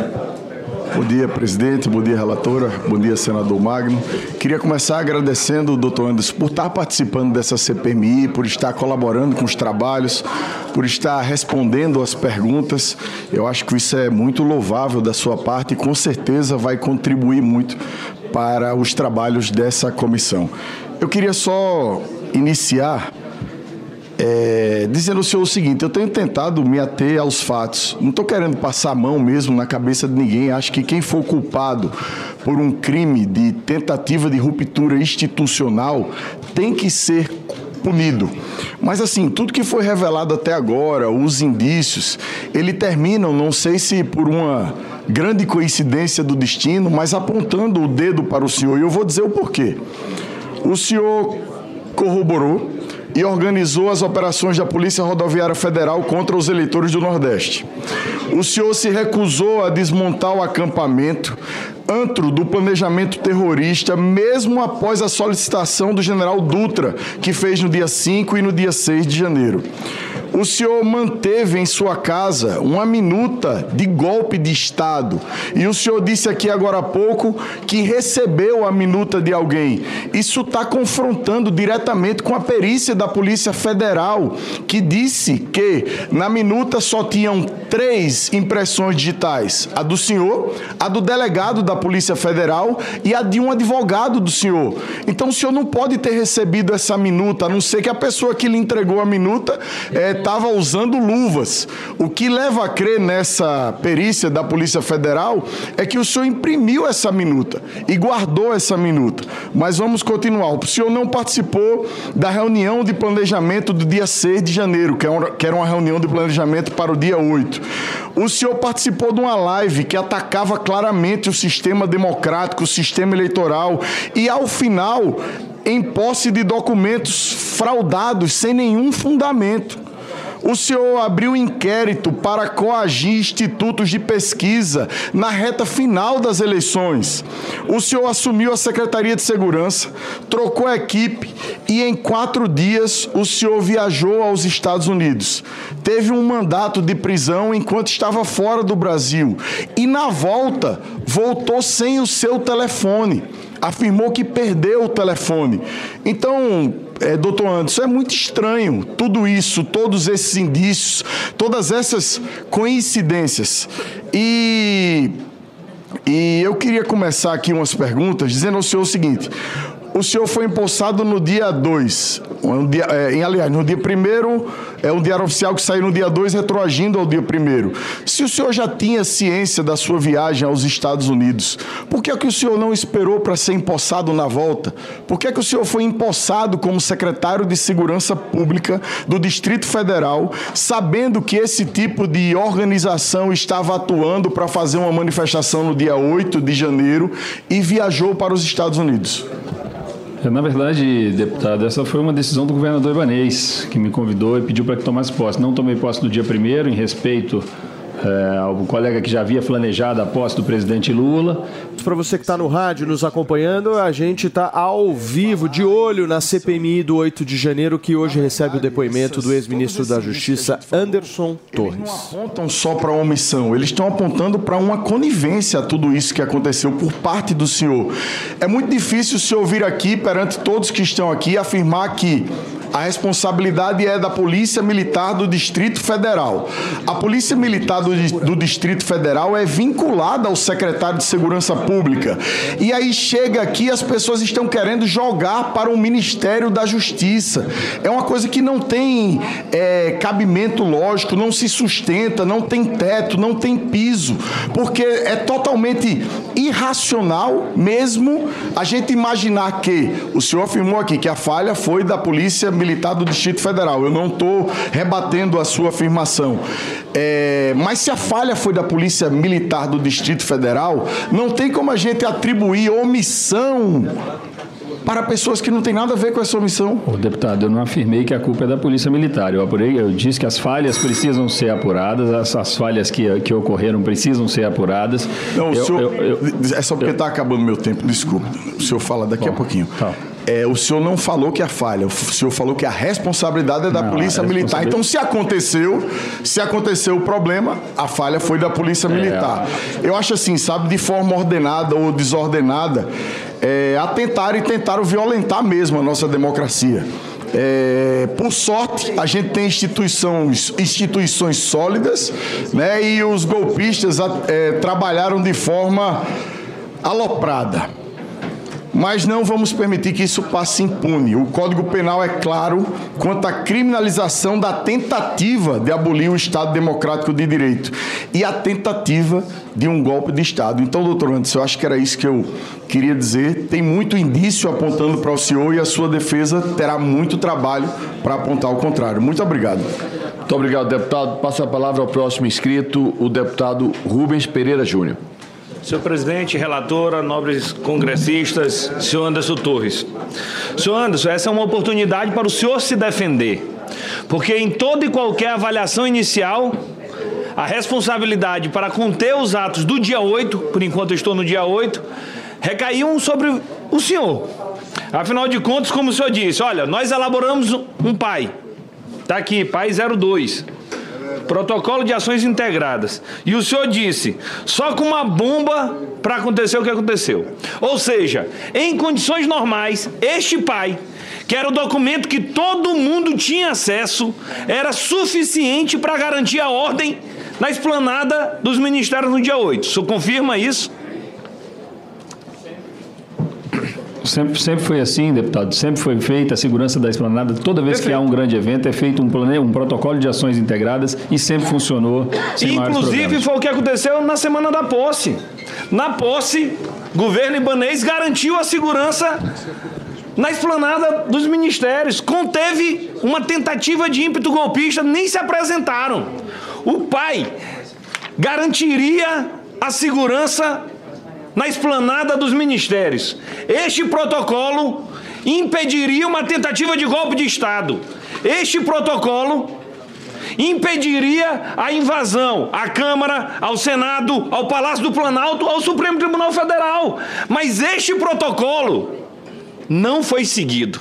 Bom dia, presidente. Bom dia, relatora. Bom dia, senador Magno. Queria começar agradecendo o doutor Anderson por estar participando dessa CPMI, por estar colaborando com os trabalhos, por estar respondendo as perguntas. Eu acho que isso é muito louvável da sua parte e com certeza vai contribuir muito para os trabalhos dessa comissão. Eu queria só iniciar é, dizendo ao senhor o seguinte: eu tenho tentado me ater aos fatos. Não estou querendo passar a mão mesmo na cabeça de ninguém. Acho que quem for culpado por um crime de tentativa de ruptura institucional tem que ser punido. Mas assim, tudo que foi revelado até agora, os indícios, ele terminam, não sei se por uma grande coincidência do destino, mas apontando o dedo para o senhor. E eu vou dizer o porquê. O senhor corroborou e organizou as operações da Polícia Rodoviária Federal contra os eleitores do Nordeste. O senhor se recusou a desmontar o acampamento antro do planejamento terrorista, mesmo após a solicitação do general Dutra, que fez no dia 5 e no dia 6 de janeiro. O senhor manteve em sua casa uma minuta de golpe de Estado. E o senhor disse aqui agora há pouco que recebeu a minuta de alguém. Isso está confrontando diretamente com a perícia da Polícia Federal, que disse que na minuta só tinham três impressões digitais: a do senhor, a do delegado da Polícia Federal e a de um advogado do senhor. Então o senhor não pode ter recebido essa minuta, a não ser que a pessoa que lhe entregou a minuta estava usando luvas. O que leva a crer nessa perícia da Polícia Federal é que o senhor imprimiu essa minuta e guardou essa minuta. Mas vamos continuar. O senhor não participou da reunião de planejamento do dia 6 de janeiro, que é que era uma reunião de planejamento para o dia 8. O senhor participou de uma live que atacava claramente o sistema democrático, o sistema eleitoral, e ao final, em posse de documentos fraudados sem nenhum fundamento. O senhor abriu inquérito para coagir institutos de pesquisa na reta final das eleições. O senhor assumiu a Secretaria de Segurança, trocou a equipe e em quatro dias o senhor viajou aos Estados Unidos. Teve um mandato de prisão enquanto estava fora do Brasil. E na volta, voltou sem o seu telefone afirmou que perdeu o telefone. Então, é, doutor Anderson, é muito estranho tudo isso, todos esses indícios, todas essas coincidências. E, e eu queria começar aqui umas perguntas dizendo ao senhor o seguinte. O senhor foi empossado no dia 2. Um dia, é, em, aliás, no dia 1 é um diário oficial que saiu no dia 2, retroagindo ao dia 1 Se o senhor já tinha ciência da sua viagem aos Estados Unidos, por que, é que o senhor não esperou para ser empossado na volta? Por que, é que o senhor foi empossado como secretário de Segurança Pública do Distrito Federal, sabendo que esse tipo de organização estava atuando para fazer uma manifestação no dia 8 de janeiro e viajou para os Estados Unidos? Na verdade, deputado, essa foi uma decisão do governador Ibanês, que me convidou e pediu para que tomasse posse. Não tomei posse no dia primeiro, em respeito é, ao colega que já havia planejado a posse do presidente Lula. Para você que está no rádio nos acompanhando, a gente está ao vivo, de olho na CPMI do 8 de janeiro, que hoje recebe o depoimento do ex-ministro da Justiça, Anderson Torres. apontam só para omissão, eles estão apontando para uma conivência a tudo isso que aconteceu por parte do senhor. É muito difícil o senhor vir aqui perante todos que estão aqui afirmar que a responsabilidade é da Polícia Militar do Distrito Federal. A Polícia Militar do, do, Distrito Federal é vinculada ao secretário de Segurança Pública. E aí chega aqui, as pessoas estão querendo jogar para o Ministério da Justiça. É uma coisa que não tem é, cabimento lógico, não se sustenta, não tem teto, não tem piso, porque é totalmente irracional mesmo a gente imaginar que o senhor afirmou aqui que a falha foi da Polícia Militar militar do Distrito Federal. Eu não estou rebatendo a sua afirmação. É, mas se a falha foi da Polícia Militar do Distrito Federal, não tem como a gente atribuir omissão para pessoas que não têm nada a ver com essa omissão. O deputado, eu não afirmei que a culpa é da Polícia Militar. Eu, apurei, eu disse que as falhas precisam ser apuradas, as, falhas que, que ocorreram precisam ser apuradas. Não, eu, o senhor, eu, é só porque está acabando meu tempo, desculpa. O senhor fala daqui Bom, a pouquinho. Tá. É, o senhor não falou que é a falha, o senhor falou que a responsabilidade é da não, Polícia Militar. Então, se aconteceu, se aconteceu o problema, a falha foi da Polícia é. Militar. Eu acho assim, sabe, de forma ordenada ou desordenada, é, atentaram e tentaram violentar mesmo a nossa democracia. É, por sorte, a gente tem instituições, instituições sólidas, né? E os golpistas é, trabalharam de forma aloprada mas não vamos permitir que isso passe impune. O Código Penal é claro quanto à criminalização da tentativa de abolir o Estado Democrático de Direito e a tentativa de um golpe de Estado. Então, doutor Anderson, eu acho que era isso que eu queria dizer. Tem muito indício apontando para o senhor e a sua defesa terá muito trabalho para apontar o contrário. Muito obrigado. Muito obrigado, deputado. Passo a palavra ao próximo inscrito, o deputado Rubens Pereira Júnior. Senhor presidente, relatora, nobres congressistas, senhor Anderson Torres. Senhor Anderson, essa é uma oportunidade para o senhor se defender, porque em toda e qualquer avaliação inicial, a responsabilidade para conter os atos do dia 8, por enquanto estou no dia 8, recaiu sobre o senhor. Afinal de contas, como o senhor disse, olha, nós elaboramos um pai. Está aqui, pai 02. Protocolo de ações integradas. E o senhor disse, só com uma bomba para acontecer o que aconteceu. Ou seja, em condições normais, este pai, que era o documento que todo mundo tinha acesso, era suficiente para garantir a ordem na esplanada dos ministérios no dia 8. O senhor confirma isso? Sempre, sempre foi assim, deputado. Sempre foi feita a segurança da esplanada. Toda vez Perfeito. que há um grande evento, é feito um, plane... um protocolo de ações integradas e sempre funcionou. Inclusive, foi o que aconteceu na semana da posse. Na posse, governo ibanês garantiu a segurança na esplanada dos ministérios. Conteve uma tentativa de ímpeto golpista, nem se apresentaram. O pai garantiria a segurança na esplanada dos ministérios. Este protocolo impediria uma tentativa de golpe de Estado. Este protocolo impediria a invasão à Câmara, ao Senado, ao Palácio do Planalto, ao Supremo Tribunal Federal. Mas este protocolo não foi seguido.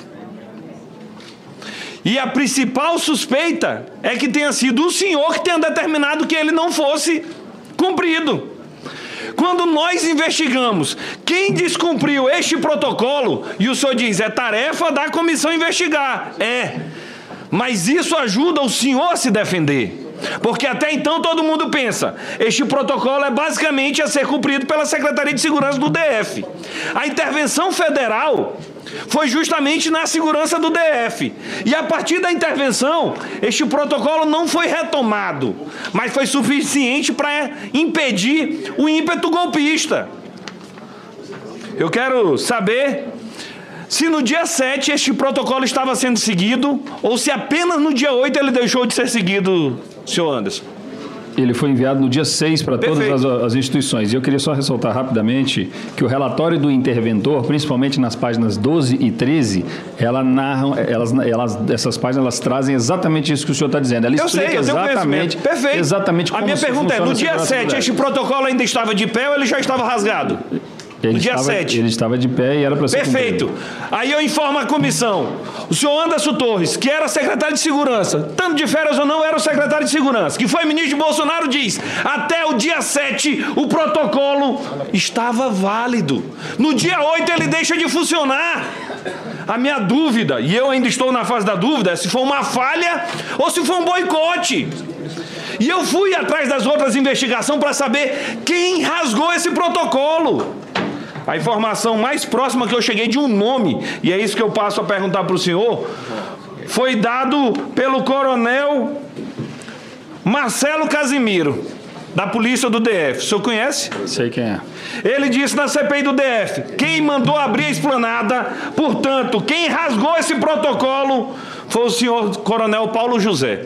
E a principal suspeita é que tenha sido o senhor que tenha determinado que ele não fosse cumprido. Quando nós investigamos quem descumpriu este protocolo, e o senhor diz, é tarefa da comissão investigar. É. Mas isso ajuda o senhor a se defender. Porque até então todo mundo pensa, este protocolo é basicamente a ser cumprido pela Secretaria de Segurança do DF. A intervenção federal foi justamente na segurança do DF. E a partir da intervenção, este protocolo não foi retomado, mas foi suficiente para impedir o ímpeto golpista. Eu quero saber se no dia 7 este protocolo estava sendo seguido ou se apenas no dia 8 ele deixou de ser seguido, senhor Anderson. Ele foi enviado no dia 6 para todas as, as instituições. E eu queria só ressaltar rapidamente que o relatório do interventor, principalmente nas páginas 12 e 13, ela narram, elas, elas, essas páginas elas trazem exatamente isso que o senhor está dizendo. Ela Eu sei, explica eu tenho exatamente. Perfeito. exatamente A como minha se pergunta é, no a dia segurança 7, pública. este protocolo ainda estava de pé ou ele já estava rasgado? Ele no dia estava, 7. Ele estava de pé e era para ser Perfeito. Aí eu informo a comissão. O senhor Anderson Torres, que era secretário de segurança, tanto de férias ou não, era o secretário de segurança, que foi ministro de Bolsonaro, diz: até o dia 7 o protocolo estava válido. No dia 8 ele deixa de funcionar. A minha dúvida, e eu ainda estou na fase da dúvida, é se foi uma falha ou se foi um boicote. E eu fui atrás das outras investigações para saber quem rasgou esse protocolo. A informação mais próxima que eu cheguei de um nome, e é isso que eu passo a perguntar para o senhor, foi dado pelo coronel Marcelo Casimiro, da polícia do DF. O senhor conhece? Sei quem é. Ele disse na CPI do DF: quem mandou abrir a esplanada, portanto, quem rasgou esse protocolo foi o senhor Coronel Paulo José.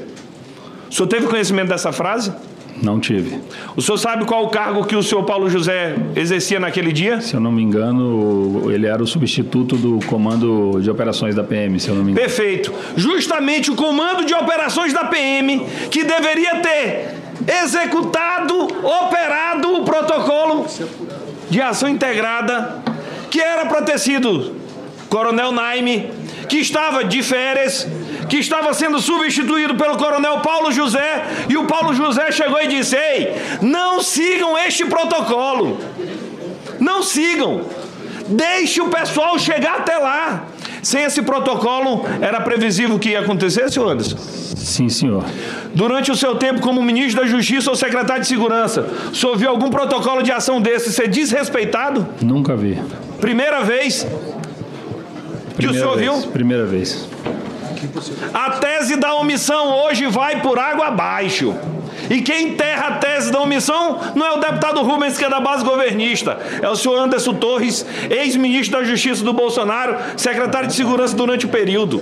O senhor teve conhecimento dessa frase? Não tive. O senhor sabe qual o cargo que o senhor Paulo José exercia naquele dia? Se eu não me engano, ele era o substituto do comando de operações da PM, se eu não me engano. Perfeito. Justamente o comando de operações da PM, que deveria ter executado, operado o protocolo de ação integrada, que era para ter sido Coronel Naime, que estava de férias, que estava sendo substituído pelo Coronel Paulo José, e o Paulo José chegou e disse: Ei, não sigam este protocolo. Não sigam. Deixe o pessoal chegar até lá. Sem esse protocolo, era previsível que ia acontecer, senhor Anderson? Sim, senhor. Durante o seu tempo como ministro da Justiça ou secretário de Segurança, o senhor viu algum protocolo de ação desse ser desrespeitado? Nunca vi. Primeira vez que o Primeira senhor vez, viu? Primeira vez. A tese da omissão hoje vai por água abaixo. E quem enterra a tese da omissão não é o deputado Rubens, que é da base governista, é o senhor Anderson Torres, ex-ministro da Justiça do Bolsonaro, secretário de Segurança durante o período.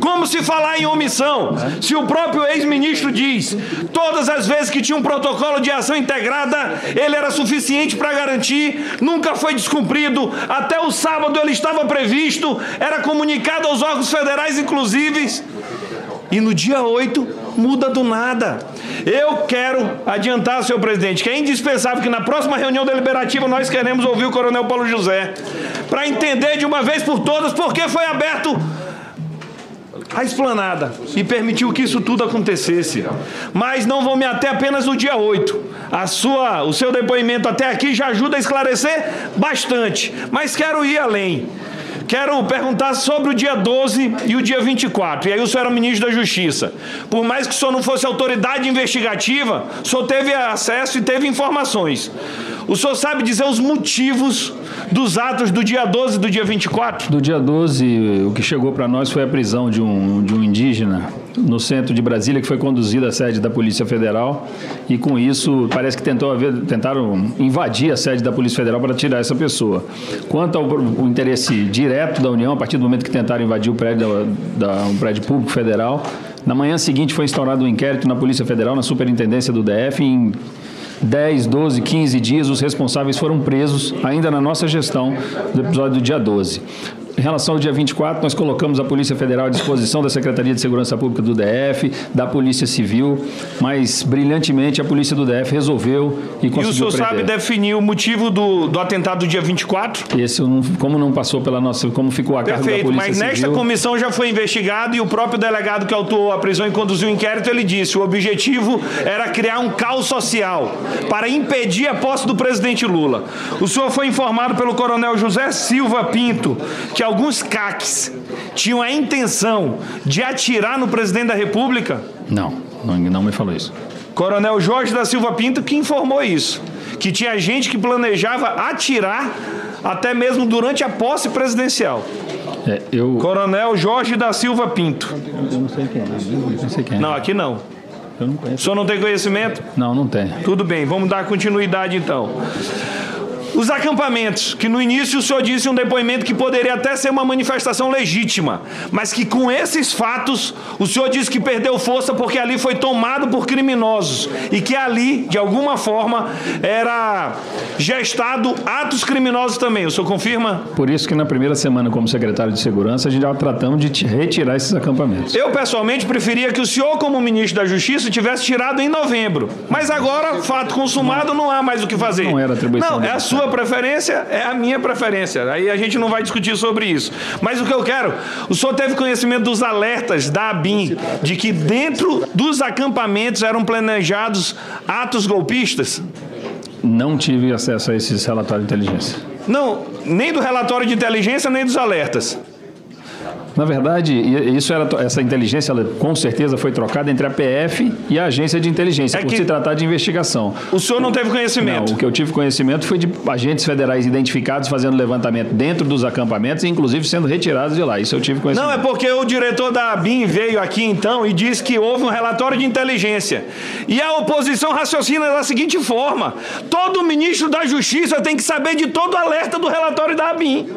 Como se falar em omissão, se o próprio ex-ministro diz, todas as vezes que tinha um protocolo de ação integrada, ele era suficiente para garantir, nunca foi descumprido, até o sábado ele estava previsto, era comunicado aos órgãos federais, inclusive, e no dia 8 muda do nada. Eu quero adiantar, senhor presidente, que é indispensável que na próxima reunião deliberativa nós queremos ouvir o Coronel Paulo José para entender de uma vez por todas por que foi aberto a esplanada e permitiu que isso tudo acontecesse. Mas não vou me ater apenas no dia 8. A sua, o seu depoimento até aqui já ajuda a esclarecer bastante, mas quero ir além. Quero perguntar sobre o dia 12 e o dia 24. E aí o senhor era ministro da Justiça. Por mais que o senhor não fosse autoridade investigativa, o senhor teve acesso e teve informações. O senhor sabe dizer os motivos dos atos do dia 12 e do dia 24? Do dia 12, o que chegou para nós foi a prisão de um, de um indígena no centro de Brasília, que foi conduzido à sede da Polícia Federal. E com isso, parece que tentou haver, tentaram invadir a sede da Polícia Federal para tirar essa pessoa. Quanto ao o interesse direto da União, a partir do momento que tentaram invadir o prédio, da, da, um prédio público federal, na manhã seguinte foi instaurado um inquérito na Polícia Federal, na Superintendência do DF, em 10, 12, 15 dias, os responsáveis foram presos, ainda na nossa gestão do episódio do dia 12. Em relação ao dia 24, nós colocamos a Polícia Federal à disposição da Secretaria de Segurança Pública do DF, da Polícia Civil, mas brilhantemente a Polícia do DF resolveu e E conseguiu o senhor prender. sabe definir o motivo do, do atentado do dia 24? Esse, como não passou pela nossa, como ficou a cargo da Polícia mas nesta Civil, comissão já foi investigado e o próprio delegado que autuou a prisão e conduziu o inquérito, ele disse, o objetivo era criar um caos social para impedir a posse do presidente Lula. O senhor foi informado pelo coronel José Silva Pinto que alguns CACs tinham a intenção de atirar no presidente da República? Não, não, não me falou isso. Coronel Jorge da Silva Pinto que informou isso, que tinha gente que planejava atirar até mesmo durante a posse presidencial. É, eu... Coronel Jorge da Silva Pinto. Eu não sei quem é. Não sei quem é. Não, aqui não. Eu não conheço. O senhor não tem conhecimento? Não, não tem. Tudo bem, vamos dar continuidade então. Os acampamentos, que no início o senhor disse um depoimento que poderia até ser uma manifestação legítima, mas que com esses fatos o senhor disse que perdeu força porque ali foi tomado por criminosos e que ali, de alguma forma, era gestado atos criminosos também. O senhor confirma? Por isso que na primeira semana, como secretário de Segurança, a gente já tratamos de retirar esses acampamentos. Eu, pessoalmente, preferia que o senhor, como ministro da Justiça, tivesse tirado em novembro. Mas agora, fato consumado, não há mais o que fazer. Não era atribuição Não, é a sua preferência, é a minha preferência. Aí a gente não vai discutir sobre isso. Mas o que eu quero, o senhor teve conhecimento dos alertas da ABIN de que dentro dos acampamentos eram planejados atos golpistas? Não tive acesso a esses relatórios de inteligência. Não, nem do relatório de inteligência, nem dos alertas. Na verdade, isso era, essa inteligência ela, com certeza foi trocada entre a PF e a agência de inteligência, por se tratar de investigação. O senhor não teve conhecimento? Não, o que eu tive conhecimento foi de agentes federais identificados fazendo levantamento dentro dos acampamentos e inclusive sendo retirados de lá. Isso eu tive conhecimento. Não, é porque o diretor da ABIN veio aqui então e disse que houve um relatório de inteligência. E a oposição raciocina da seguinte forma: todo ministro da Justiça tem que saber de todo o alerta do relatório da ABIN.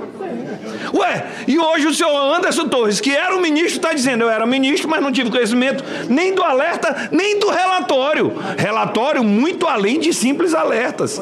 Ué, e hoje o senhor Anderson Torres, que era o ministro, está dizendo: eu era ministro, mas não tive conhecimento nem do alerta, nem do relatório. Relatório muito além de simples alertas.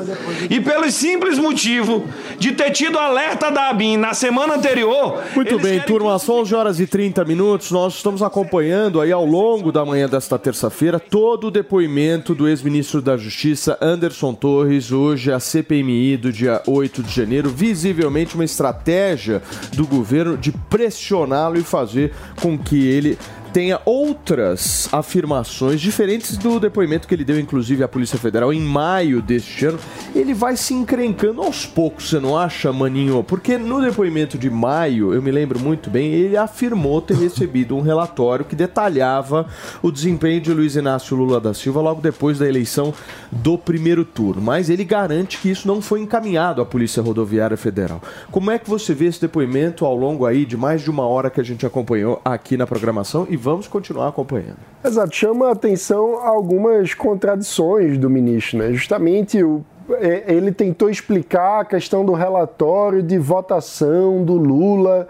E pelo simples motivo de ter tido alerta da ABIN na semana anterior, Muito bem, turma, são 11 horas e 30 minutos. Nós estamos acompanhando aí ao longo da manhã desta terça-feira todo o depoimento do ex-ministro da Justiça, Anderson Torres, hoje a CPMI do dia 8 de janeiro. Visivelmente uma estratégia do governo de pressioná-lo e fazer com que ele tenha outras afirmações diferentes do depoimento que ele deu, inclusive, à Polícia Federal em maio deste ano. Ele vai se encrencando aos poucos, você não acha, Maninho? Porque no depoimento de maio, eu me lembro muito bem, ele afirmou ter recebido um relatório que detalhava o desempenho de Luiz Inácio Lula da Silva logo depois da eleição do primeiro turno. Mas ele garante que isso não foi encaminhado à Polícia Rodoviária Federal. Como é que você vê esse depoimento ao longo aí de mais de uma hora que a gente acompanhou aqui na programação e vamos continuar acompanhando? Exato, chama a atenção algumas contradições do ministro, né? Justamente o, é, ele tentou explicar a questão do relatório de votação do Lula,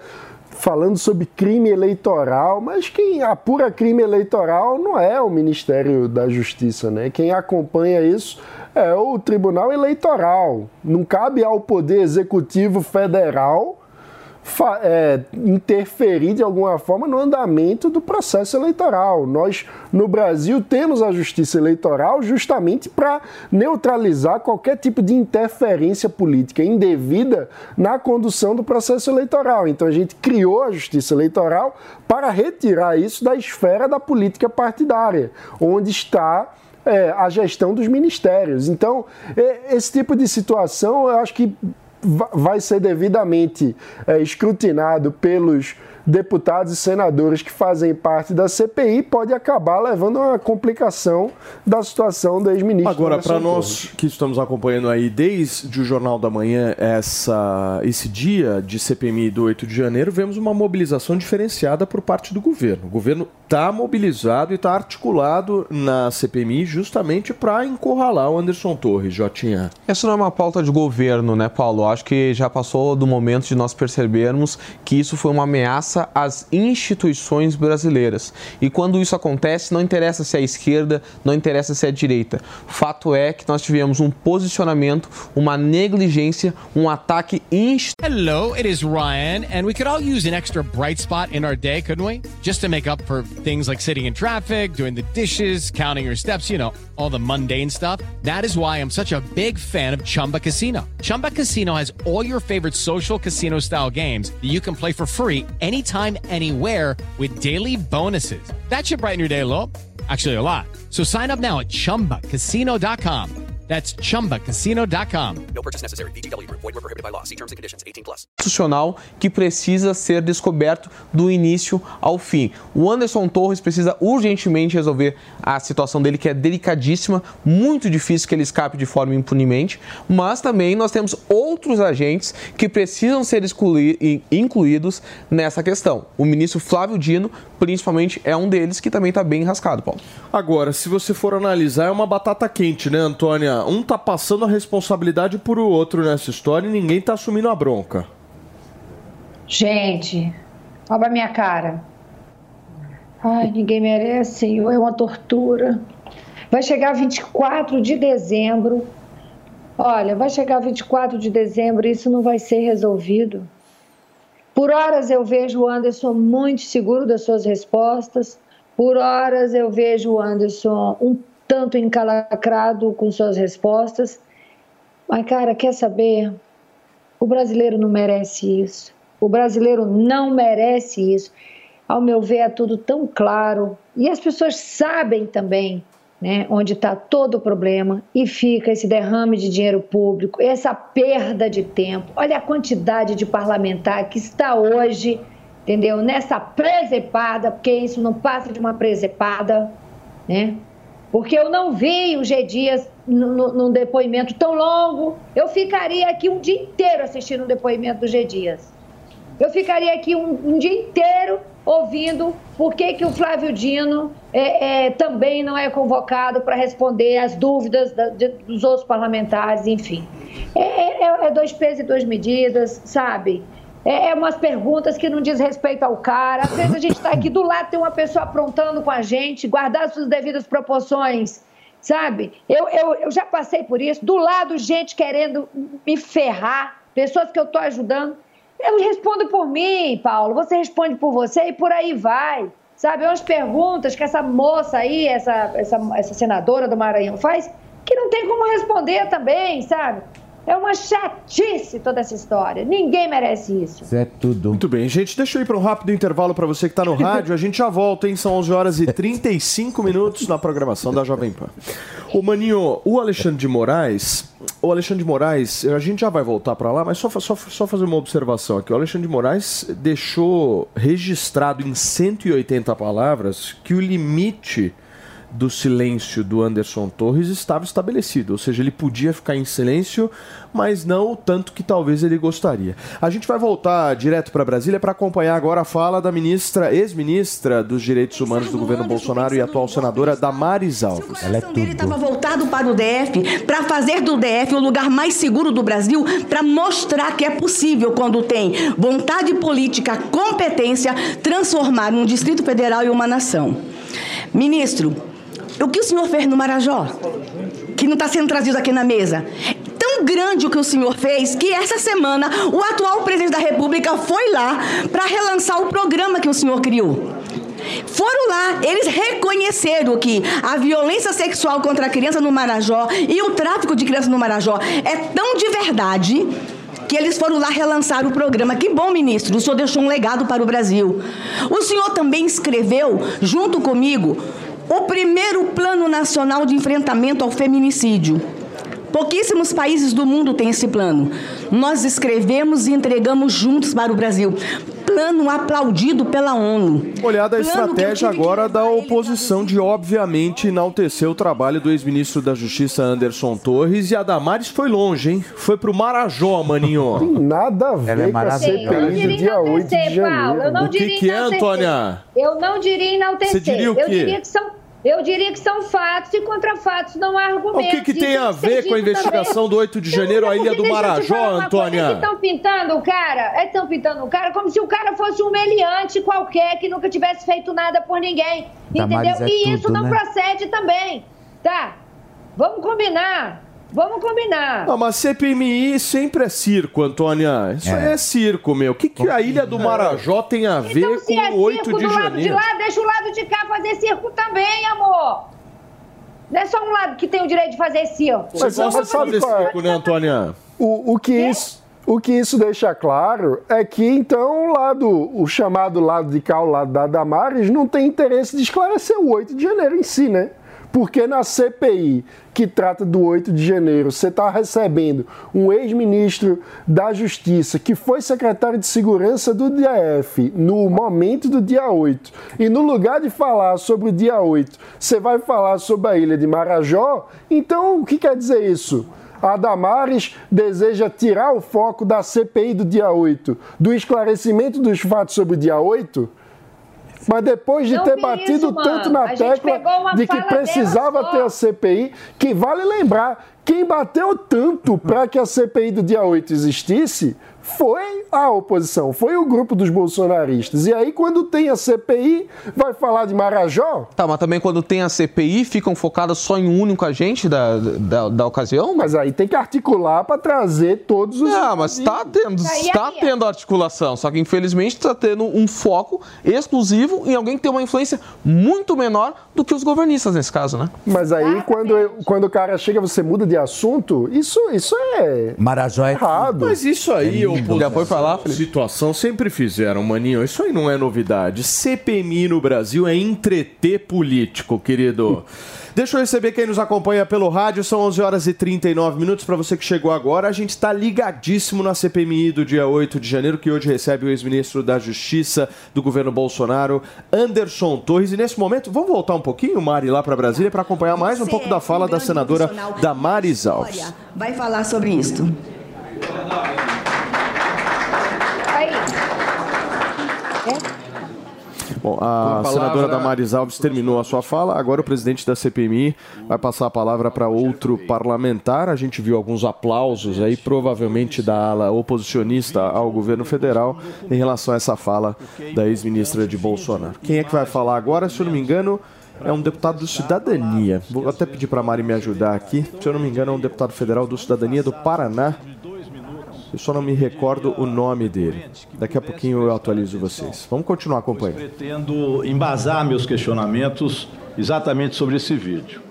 falando sobre crime eleitoral, mas quem apura crime eleitoral não é o Ministério da Justiça, né? Quem acompanha isso é o Tribunal Eleitoral. Não cabe ao Poder Executivo Federal é, interferir de alguma forma no andamento do processo eleitoral. Nós, no Brasil, temos a justiça eleitoral justamente para neutralizar qualquer tipo de interferência política indevida na condução do processo eleitoral. Então, a gente criou a justiça eleitoral para retirar isso da esfera da política partidária, onde está é, a gestão dos ministérios. Então, esse tipo de situação, eu acho que vai ser devidamente é, escrutinado pelos deputados e senadores que fazem parte da CPI, pode acabar levando a uma complicação da situação do ex-ministro. Agora, para nós que estamos acompanhando aí desde o Jornal da Manhã essa, esse dia de CPMI do 8 de janeiro, vemos uma mobilização diferenciada por parte do governo. O governo está mobilizado e está articulado na CPMI justamente para encurralar o Anderson Torres, Jotinha. Essa não é uma pauta de governo, né, Paulo? Acho que já passou do momento de nós percebermos que isso foi uma ameaça às instituições brasileiras. E quando isso acontece, não interessa se é a esquerda, não interessa se é a direita. Fato é que nós tivemos um posicionamento, uma negligência, um ataque institucional. Hello, it is Ryan, and we could all use an extra bright spot in our day, couldn't we? Just to make up for things like sitting in traffic, doing the dishes, counting your steps, you know, all the mundane stuff. That is why I'm such a big fan of Chumba Casino. Chumba Casino has all your favorite social casino style games that you can play for free anytime, anywhere with daily bonuses. That should brighten your day a little. Actually, a lot. So sign up now at chumbacasino.com. That's chumbacasino.com. No purchase necessary. VGW Group. Void were prohibited by law. See terms and conditions. 18 plus. institucional que precisa ser descoberto do início ao fim. O Anderson Torres precisa urgentemente resolver a situação dele, que é delicadíssima, muito difícil que ele escape de forma impunemente, mas também nós temos outros agentes que precisam ser incluídos nessa questão. O ministro Flávio Dino principalmente é um deles que também está bem enrascado, Paulo. Agora, se você for analisar, é uma batata quente, né, Antônia? Um tá passando a responsabilidade por o outro nessa história e ninguém tá assumindo a bronca. Gente, olha pra minha cara. Ai, ninguém merece, Senhor, é uma tortura. Vai chegar 24 de dezembro. Olha, vai chegar 24 de dezembro e isso não vai ser resolvido. Por horas eu vejo o Anderson muito seguro das suas respostas, por horas eu vejo o Anderson um tanto encalacrado com suas respostas. Mas, cara, quer saber? O brasileiro não merece isso. O brasileiro não merece isso. Ao meu ver, é tudo tão claro. E as pessoas sabem também né, onde está todo o problema e fica esse derrame de dinheiro público, essa perda de tempo. Olha a quantidade de parlamentar que está hoje, entendeu? Nessa presepada, porque isso não passa de uma presepada, né? Porque eu não vi o G Dias num depoimento tão longo. Eu ficaria aqui um dia inteiro assistindo o depoimento do G Dias. Eu ficaria aqui um, um dia inteiro ouvindo por que, que o Flávio Dino é, é, também não é convocado para responder às dúvidas da, de, dos outros parlamentares, enfim. É, é, é, dois pesos e duas medidas, sabe? É, é umas perguntas que não diz respeito ao cara. Às vezes a gente está aqui do lado, tem uma pessoa aprontando com a gente, guardar suas devidas proporções, sabe? Eu, eu, eu já passei por isso. Do lado, gente querendo me ferrar, pessoas que eu estou ajudando. Eu respondo por mim, Paulo, você responde por você e por aí vai. Sabe, umas perguntas que essa moça aí, essa, essa, essa senadora do Maranhão faz, que não tem como responder também, sabe? É uma chatice toda essa história. Ninguém merece isso. Isso é tudo. Muito bem, gente. Deixa eu ir para um rápido intervalo para você que está no rádio. A gente já volta, hein? São 11 horas e 35 minutos na programação da Jovem Pan. Ô, Maninho, o Alexandre de Moraes... O Alexandre de Moraes, a gente já vai voltar para lá, mas só, só, só fazer uma observação aqui. O Alexandre de Moraes deixou registrado em 180 palavras que o limite do silêncio do Anderson Torres estava estabelecido, ou seja, ele podia ficar em silêncio, mas não o tanto que talvez ele gostaria. A gente vai voltar direto para Brasília para acompanhar agora a fala da ministra, ex-ministra dos Direitos Humanos do governo Bolsonaro e atual senadora Damares Alves. Ela é tudo. Ele estava voltado para o DF, para fazer do DF o lugar mais seguro do Brasil, para mostrar que é possível quando tem vontade política, competência, transformar um distrito federal em uma nação. Ministro, o que o senhor fez no Marajó? Que não está sendo trazido aqui na mesa. Tão grande o que o senhor fez que essa semana o atual presidente da República foi lá para relançar o programa que o senhor criou. Foram lá, eles reconheceram que a violência sexual contra a criança no Marajó e o tráfico de crianças no Marajó é tão de verdade que eles foram lá relançar o programa. Que bom, ministro, o senhor deixou um legado para o Brasil. O senhor também escreveu, junto comigo, o primeiro Plano Nacional de Enfrentamento ao Feminicídio. Pouquíssimos países do mundo têm esse plano. Nós escrevemos e entregamos juntos para o Brasil. Plano aplaudido pela ONU. Olhada a Plano estratégia agora da oposição de, obviamente, enaltecer o trabalho do ex-ministro da Justiça Anderson Torres. E a Damares foi longe, hein? Foi pro Marajó, maninho. Tem nada a ver Ela é com a maravilhosa. CPI do dia 8 de janeiro. Paulo, eu não O que que é. Antônia? Eu não diria enaltecer. Você diria o Eu quê? diria que são, eu diria que são fatos e contra fatos não há O argumentos. que, que tem a ver com a investigação do 8 de janeiro, a Ilha do Marajó, Antônia? Estão pintando o cara, estão pintando o cara como se o cara fosse um meliante qualquer que nunca tivesse feito nada por ninguém. Damares entendeu? é e tudo, isso não né? procede também. Tá? Vamos combinar. Vamos combinar. Não, mas CPMI sempre é circo, Antônia. Isso aí é circo, meu. O que, que a Ilha do Marajó tem a ver Então, se com é o 8 circo de do lado de janeiro? lá, deixa o lado de cá fazer circo também, amor. Não é só um lado que tem o direito de fazer circo. Você gosta de fazer qual é? circo, né, Antônia? O, o que isso, o que isso deixa claro é que então o lado, o chamado lado de cá, o lado da Damares, não tem interesse de esclarecer o 8 de janeiro em si, né? Porque na CPI que trata do 8 de janeiro, você está recebendo um ex-ministro da Justiça que foi secretário de Segurança do DF no momento do dia 8. E no lugar de falar sobre o dia 8, você vai falar sobre a ilha de Marajó. Então, o que quer dizer isso? A Damares deseja tirar o foco da CPI do dia 8, do esclarecimento dos fatos sobre o dia 8? Mas depois de Não ter batido isso, tanto na A tecla de que precisava ter a CPI, que vale lembrar, quem bateu tanto para que a CPI do dia 8 existisse foi a oposição, foi o grupo dos bolsonaristas. E aí, quando tem a CPI, vai falar de Marajó? Tá, mas também quando tem a CPI, ficam focadas só em um único agente da, da, da ocasião? Mas aí tem que articular para trazer todos os. Não, mas está tendo, está aí, tendo articulação, só que infelizmente está tendo um foco exclusivo em alguém que tem uma influência muito menor do que os governistas nesse caso, né? Mas aí, quando, quando o cara chega, você muda de assunto, isso, isso é. Marajó é errado. Mas isso aí, É oposição, Já foi pra lá, Felipe? situação sempre fizeram, maninho. Isso aí não é novidade. CPMI no Brasil é entreter político, querido. Deixa eu receber quem nos acompanha pelo rádio. São 11 horas e 39 minutos. Para você que chegou agora, a gente está ligadíssimo na CPMI do dia 8 de janeiro, que hoje recebe o ex-ministro da Justiça do governo Bolsonaro, Anderson Torres. E nesse momento, vamos voltar um pouquinho, Mari, lá para Brasília, para acompanhar mais um pouco da fala da senadora Damares Alves. Vai falar sobre isso. Aí. Bom, Com a a palavra- senadora Damares Alves terminou a sua fala. Agora o presidente da CPMI vai passar a palavra para outro parlamentar. A gente viu alguns aplausos aí, provavelmente da ala oposicionista ao governo federal, em relação a essa fala da ex-ministra de Bolsonaro. Quem é que vai falar agora? Se eu não me engano, é um deputado do Cidadania. Vou até pedir para a Mari me ajudar aqui. Se eu não me engano, é um deputado federal do Cidadania do Paraná. Eu só não me recordo o nome dele. Daqui a pouquinho eu atualizo vocês. Vamos continuar acompanhando. Pretendo embasar meus questionamentos exatamente sobre esse vídeo.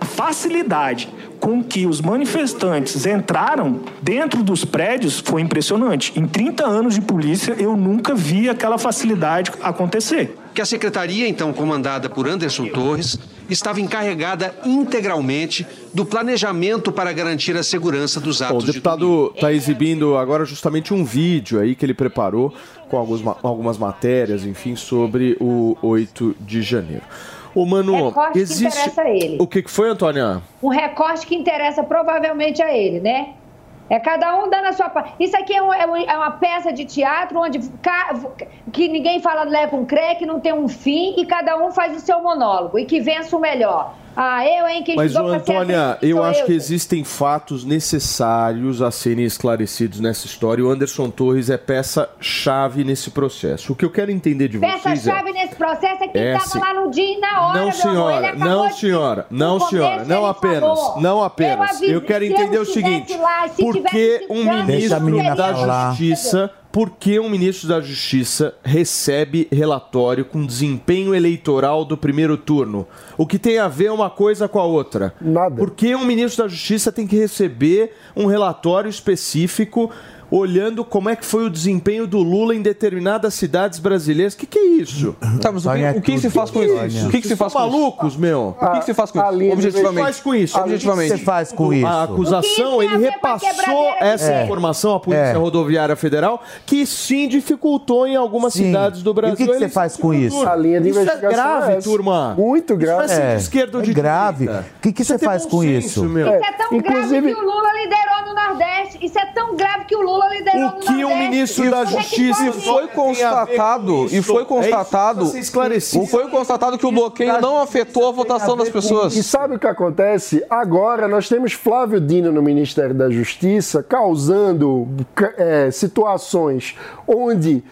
A facilidade com que os manifestantes entraram dentro dos prédios foi impressionante. Em 30 anos de polícia, eu nunca vi aquela facilidade acontecer. Que a secretaria, então comandada por Anderson Torres, estava encarregada integralmente do planejamento para garantir a segurança dos Bom, o atos de deputado está exibindo agora justamente um vídeo aí que ele preparou com algumas matérias, enfim, sobre o 8 de janeiro. Ô, Mano, Recorte que existe... interessa a ele. O que, que foi, Antônia? Um recorte que interessa provavelmente a ele, né? É cada um dando a sua parte. Isso aqui é, um- é um- é uma peça de teatro onde ca- que ninguém fala leva um creque, não tem um fim e cada um faz o seu monólogo e que vença o melhor. Ah, eu, hein, quem Mas, Antônia, atriz, eu acho que gente. existem fatos necessários a serem esclarecidos nessa história. O Anderson Torres é peça-chave nesse processo. O que eu quero entender de vocês é... Peça-chave nesse processo é quem É, estava sim. lá no dia e na hora, Não, senhora, não, de- senhora, não, senhora, não apenas, falou. não apenas. avisei, Eu quero entender o estivesse seguinte: lá, se por que tivesse um ministro da falar. Justiça, por que um ministro da Justiça recebe relatório com desempenho eleitoral do primeiro turno? O que tem a ver uma coisa com a outra? Nada. Por que um ministro da Justiça tem que receber um relatório específico olhando como é que foi o desempenho do Lula em determinadas cidades brasileiras? O que, que é isso? Tá, mas o que, o que se faz com isso? O que, que se faz com malucos, meu? O que, se faz com isso? de Objetivamente. O que faz com isso? Objetivamente. O que você faz com isso? A acusação, ele repassou essa É. informação à Polícia É. Rodoviária Federal, que sim dificultou em algumas Sim. cidades do E o Brasil. que você faz com isso? A linha de isso é investigação grave, é essa. turma. Muito grave. Isso é, É, de esquerda ou de é grave. direita. O que, que você faz com isso? Isso é tão Inclusive- grave que o Lula liderou no Nordeste. Isso é tão grave que o Lula liderou O que o ministro da é Justiça? E foi constatado, e foi constatado, É esclarecido. e foi constatado que o bloqueio não afetou a votação das E pessoas. sabe o que acontece? Agora nós temos Flávio Dino no Ministério da Justiça causando é, situações onde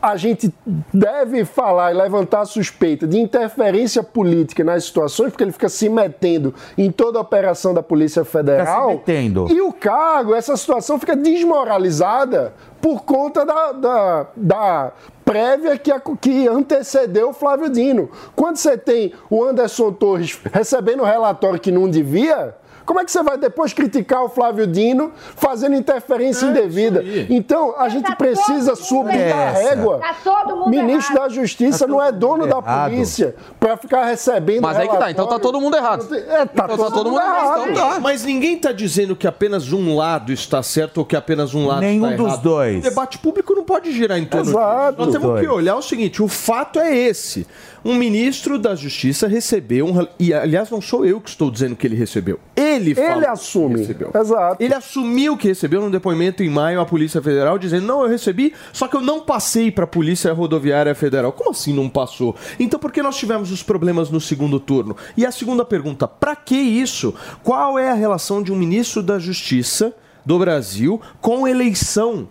a gente deve falar e levantar suspeita de interferência política nas situações, porque ele fica se metendo em toda a operação da Polícia Federal. metendo. E o cargo, essa situação fica desmoralizada por conta da, da, da prévia que, a- que antecedeu o Flávio Dino. Quando você tem o Anderson Torres recebendo relatório que não devia. Como é que você vai depois criticar o Flávio Dino fazendo interferência indevida? Então, a gente precisa subir a régua. Tá todo mundo Ministro errado. da Justiça não é dono da errado. polícia para ficar recebendo Mas aí que tá, então tá todo mundo errado. É, tá, Então todo, mundo errado. Então tá. Mas ninguém está dizendo que apenas um lado está certo ou que apenas um lado Nenhum está dos errado. dois. O debate público não pode girar em torno Exato. disso. Nós temos Dois. que olhar o seguinte: o fato é esse. Um ministro da Justiça recebeu um. E, aliás, não sou eu que estou dizendo que ele recebeu. Ele falou Ele assume. que recebeu. Exato. Ele assumiu que recebeu num depoimento em maio à Polícia Federal, dizendo: não, eu recebi, só que eu não passei para a Polícia Rodoviária Federal. Como assim não passou? Então por que nós tivemos os problemas no segundo turno? E a segunda pergunta: para que isso? Qual é a relação de um ministro da Justiça do Brasil com eleição?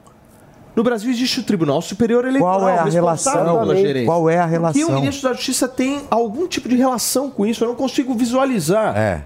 No Brasil existe o Tribunal Superior Eleitoral. Qual é a responsável relação? pela gerência. Qual é a relação? E o ministro da Justiça tem algum tipo de relação com isso? Eu não consigo visualizar. É.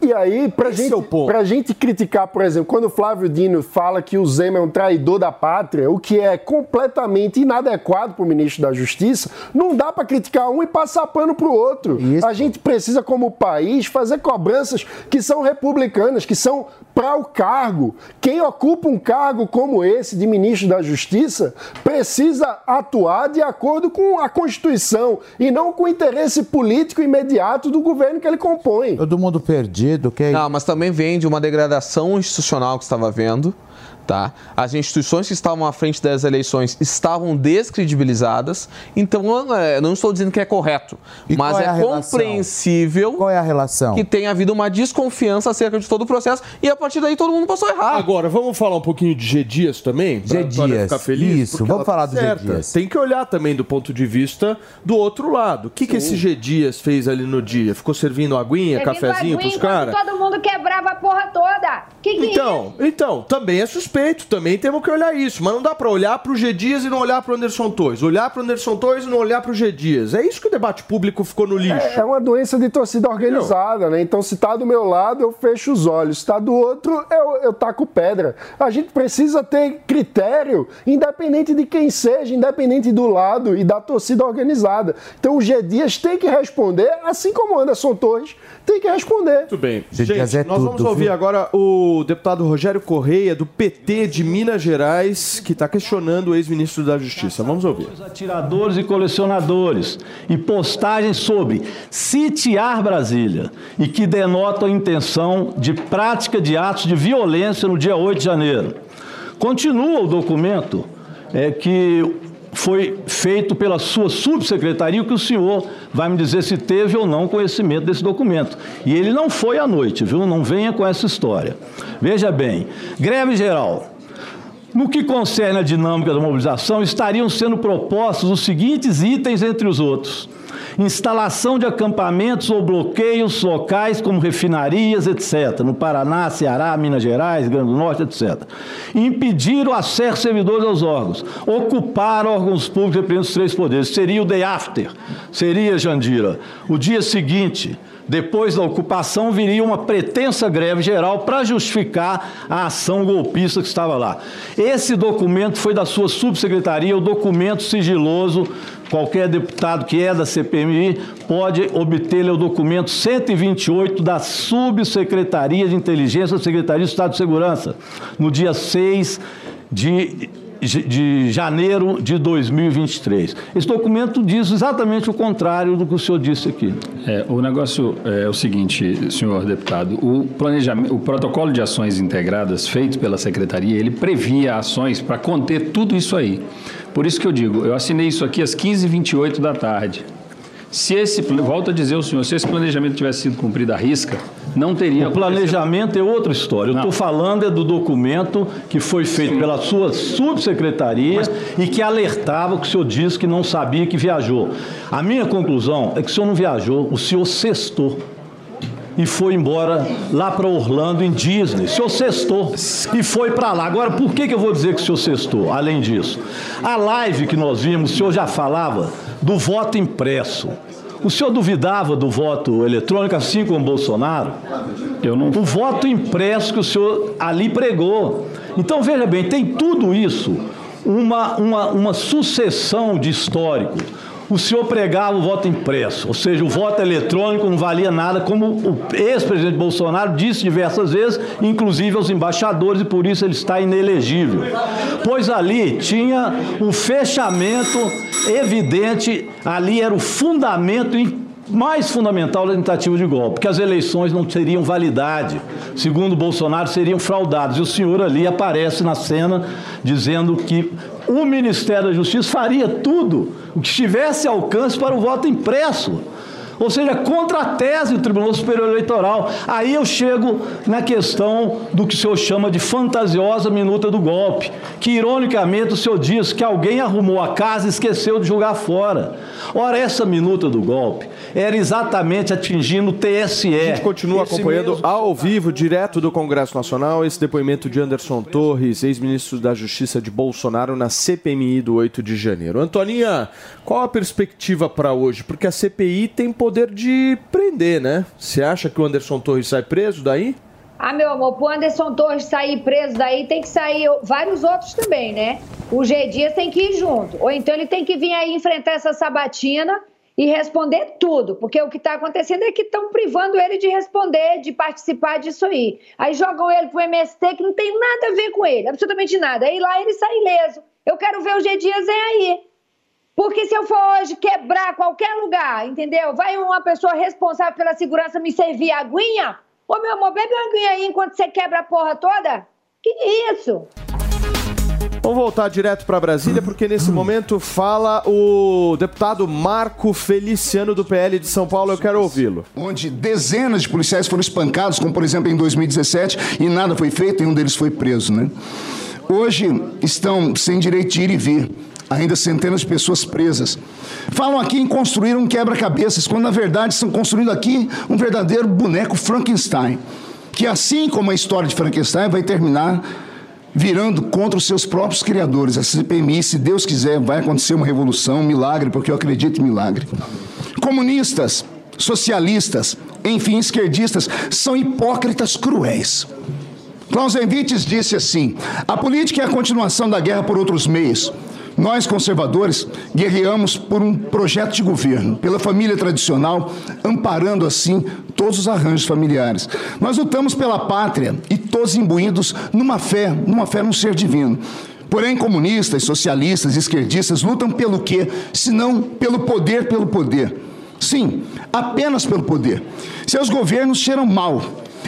E aí, pra gente, pra gente criticar, por exemplo, quando o Flávio Dino fala que o Zema é um traidor da pátria, o que é completamente inadequado para o ministro da Justiça, não dá para criticar um e passar pano pro outro. A gente precisa, como país, fazer cobranças que são republicanas, que são para o cargo. Quem ocupa um cargo como esse de ministro da Justiça precisa atuar de acordo com a Constituição e não com o interesse político imediato do governo que ele compõe. Todo mundo perdido, é Não, mas também vem de uma degradação institucional que estava vendo. Tá? As instituições que estavam à frente das eleições estavam descredibilizadas. Então, é, não estou dizendo que é correto, E mas qual é é, compreensível Qual é a relação? que tenha havido uma desconfiança acerca de todo o processo e a partir daí todo mundo passou a errar. Agora, vamos falar um pouquinho de G Dias também? G Dias, ficar feliz? isso, vamos ela falar tá do G. Dias. Tem que olhar também do ponto de vista do outro lado. O que, que esse G Dias fez ali no dia? Ficou servindo aguinha, Servindo cafezinho aguinha pros enquanto caras? Todo mundo quebrava a porra toda. Que que é Então, então, também é suspeito, também temos que olhar isso. Mas não dá pra olhar pro G Dias e não olhar pro Anderson Torres. Olhar pro Anderson Torres e não olhar pro G Dias. É isso que o debate público ficou no lixo. É, é uma doença de torcida organizada, né? Então, se tá do meu lado, eu fecho os olhos. Se tá do outro, eu, eu taco pedra. A gente precisa ter critério, independente de quem seja, independente do lado e da torcida organizada. Então, o G Dias tem que responder, assim como o Anderson Torres tem que responder. Muito bem. G Gente, Dias é nós vamos tudo, ouvir viu? agora o deputado Rogério Correia, do PT de Minas Gerais, que está questionando o ex-ministro da Justiça. Vamos ouvir. atiradores e colecionadores e postagens sobre sitiar Brasília e que denotam a intenção de prática de atos de violência no dia 8 de janeiro. Continua o documento é, que foi feito pela sua subsecretaria, que o senhor vai me dizer se teve ou não conhecimento desse documento. E ele não foi à noite, viu? Não venha com essa história. Veja bem, greve geral. No que concerne a dinâmica da mobilização, estariam sendo propostos os seguintes itens, entre os outros: instalação de acampamentos ou bloqueios locais, como refinarias, etc., no Paraná, Ceará, Minas Gerais, Grande do Norte, etc. Impedir o acesso de servidores aos órgãos, ocupar órgãos públicos representantes dos três poderes. Seria o day after, seria, Jandira, o dia seguinte. Depois da ocupação, viria uma pretensa greve geral para justificar a ação golpista que estava lá. Esse documento foi da sua subsecretaria, o documento sigiloso. Qualquer deputado que é da CPMI pode obter o documento 128 da Subsecretaria de Inteligência Secretaria de Estado de Segurança, no dia 6 de de janeiro de 2023. Esse documento diz exatamente o contrário do que o senhor disse aqui. É, o negócio é o seguinte, senhor deputado, o planejamento, o protocolo de ações integradas feito pela secretaria, ele previa ações para conter tudo isso aí. Por isso que eu digo, eu assinei isso aqui às 15h28 da tarde. Se esse, volto a dizer ao senhor, se esse planejamento tivesse sido cumprido à risca, não teria. O planejamento é outra história. Eu estou falando é do documento que foi feito pela sua subsecretaria e que alertava que o senhor disse que não sabia que viajou. A minha conclusão é que o senhor não viajou, o senhor sextou e foi embora lá para Orlando, em Disney. O senhor sextou e foi para lá. Agora, por que, que eu vou dizer que o senhor sextou? Além disso, a live que nós vimos, o senhor já falava do voto impresso. O senhor duvidava do voto eletrônico, assim como Bolsonaro? Eu não. O voto impresso que o senhor ali pregou. Então, veja bem, tem tudo isso, uma, uma, uma sucessão de históricos. O senhor pregava o voto impresso, ou seja, o voto eletrônico não valia nada, como o ex-presidente Bolsonaro disse diversas vezes, inclusive aos embaixadores, e por isso ele está inelegível. Pois ali tinha um fechamento evidente, ali era o fundamento mais fundamental da tentativa de golpe, que as eleições não teriam validade. Segundo Bolsonaro, seriam fraudadas. E o senhor ali aparece na cena dizendo que o Ministério da Justiça faria tudo o que estivesse ao alcance para o voto impresso. Ou seja, contra a tese do Tribunal Superior Eleitoral. Aí eu chego na questão do que o senhor chama de fantasiosa minuta do golpe, que ironicamente o senhor diz que alguém arrumou a casa e esqueceu de jogar fora. Ora, essa minuta do golpe era exatamente atingindo o TSE. A gente continua Esse acompanhando mesmo- ao vivo, direto do Congresso Nacional, esse depoimento de Anderson Torres, ex-ministro da Justiça de Bolsonaro, na CPMI do 8 de janeiro. Antoninha, qual a perspectiva para hoje? Porque a CPI tem poder de prender, né? Você acha que o Anderson Torres sai preso daí? Ah, meu amor, pro Anderson Torres sair preso daí, tem que sair vários outros também, né? O G Dias tem que ir junto. Ou então ele tem que vir aí enfrentar essa sabatina e responder tudo. Porque o que está acontecendo é que estão privando ele de responder, de participar disso aí. Aí jogam ele pro MST, que não tem nada a ver com ele, absolutamente nada. Aí lá ele sai ileso. Eu quero ver o G Dias aí. Porque se eu for hoje quebrar qualquer lugar, entendeu? Vai uma pessoa responsável pela segurança me servir aguinha? Ô, meu amor, bebe uma aguinha aí enquanto você quebra a porra toda? Que isso? Vamos voltar direto para Brasília, porque nesse momento fala o deputado Marco Feliciano do PL de São Paulo. Eu quero ouvi-lo. onde dezenas de policiais foram espancados, como por exemplo em 2017, e nada foi feito e um deles foi preso. Né? Hoje estão sem direito de ir e vir, ainda centenas de pessoas presas. Falam aqui em construir um quebra-cabeças, quando na verdade estão construindo aqui um verdadeiro boneco Frankenstein, que assim como a história de Frankenstein vai terminar virando contra os seus próprios criadores. A CPMI, se Deus quiser, vai acontecer uma revolução, um milagre, porque eu acredito em milagre. Comunistas, socialistas, enfim, esquerdistas, são hipócritas cruéis. Clausewitz disse assim: a política é a continuação da guerra por outros meios. Nós, conservadores, guerreamos por um projeto de governo, pela família tradicional, amparando assim todos os arranjos familiares. Nós lutamos pela pátria e todos imbuídos numa fé, numa fé num ser divino. Porém, comunistas, socialistas, esquerdistas lutam pelo quê? Se não pelo poder pelo poder. Sim, apenas pelo poder. Seus governos cheiram mal.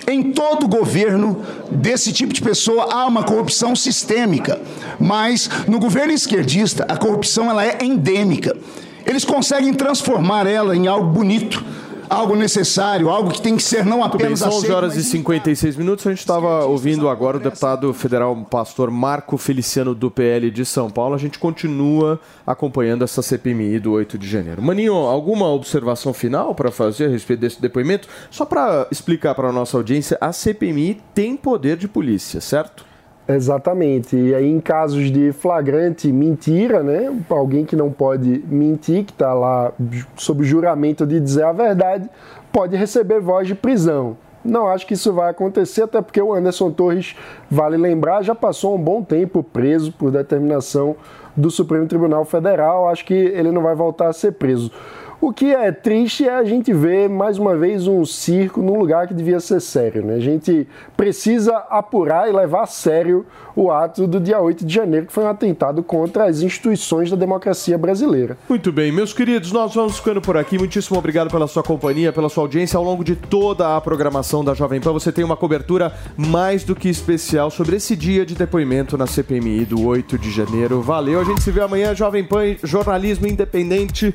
Em todo governo desse tipo de pessoa há uma corrupção sistêmica, mas no governo esquerdista a corrupção ela é endêmica. Eles conseguem transformar ela em algo bonito, algo necessário, algo que tem que ser não Muito bem, apenas são 11 aceito, horas e 56 minutos. A gente estava ouvindo agora o deputado federal pastor Marco Feliciano do PL de São Paulo. A gente continua acompanhando essa CPMI do 8 de janeiro. Maninho, alguma observação final para fazer a respeito desse depoimento? Só para explicar para a nossa audiência, a CPMI tem poder de polícia, certo? Exatamente. E aí, em casos de flagrante mentira, né? Alguém que não pode mentir, que está lá sob juramento de dizer a verdade, pode receber voz de prisão. Não acho que isso vai acontecer, até porque o Anderson Torres, vale lembrar, já passou um bom tempo preso por determinação do Supremo Tribunal Federal. Acho que ele não vai voltar a ser preso. O que é triste é a gente ver mais uma vez um circo num lugar que devia ser sério. Né? A gente precisa apurar e levar a sério o ato do dia 8 de janeiro, que foi um atentado contra as instituições da democracia brasileira. Muito bem, meus queridos, nós vamos ficando por aqui. Muitíssimo obrigado pela sua companhia, pela sua audiência ao longo de toda a programação da Jovem Pan. Você tem uma cobertura mais do que especial sobre esse dia de depoimento na CPMI do 8 de janeiro. Valeu, a gente se vê amanhã, Jovem Pan, jornalismo independente.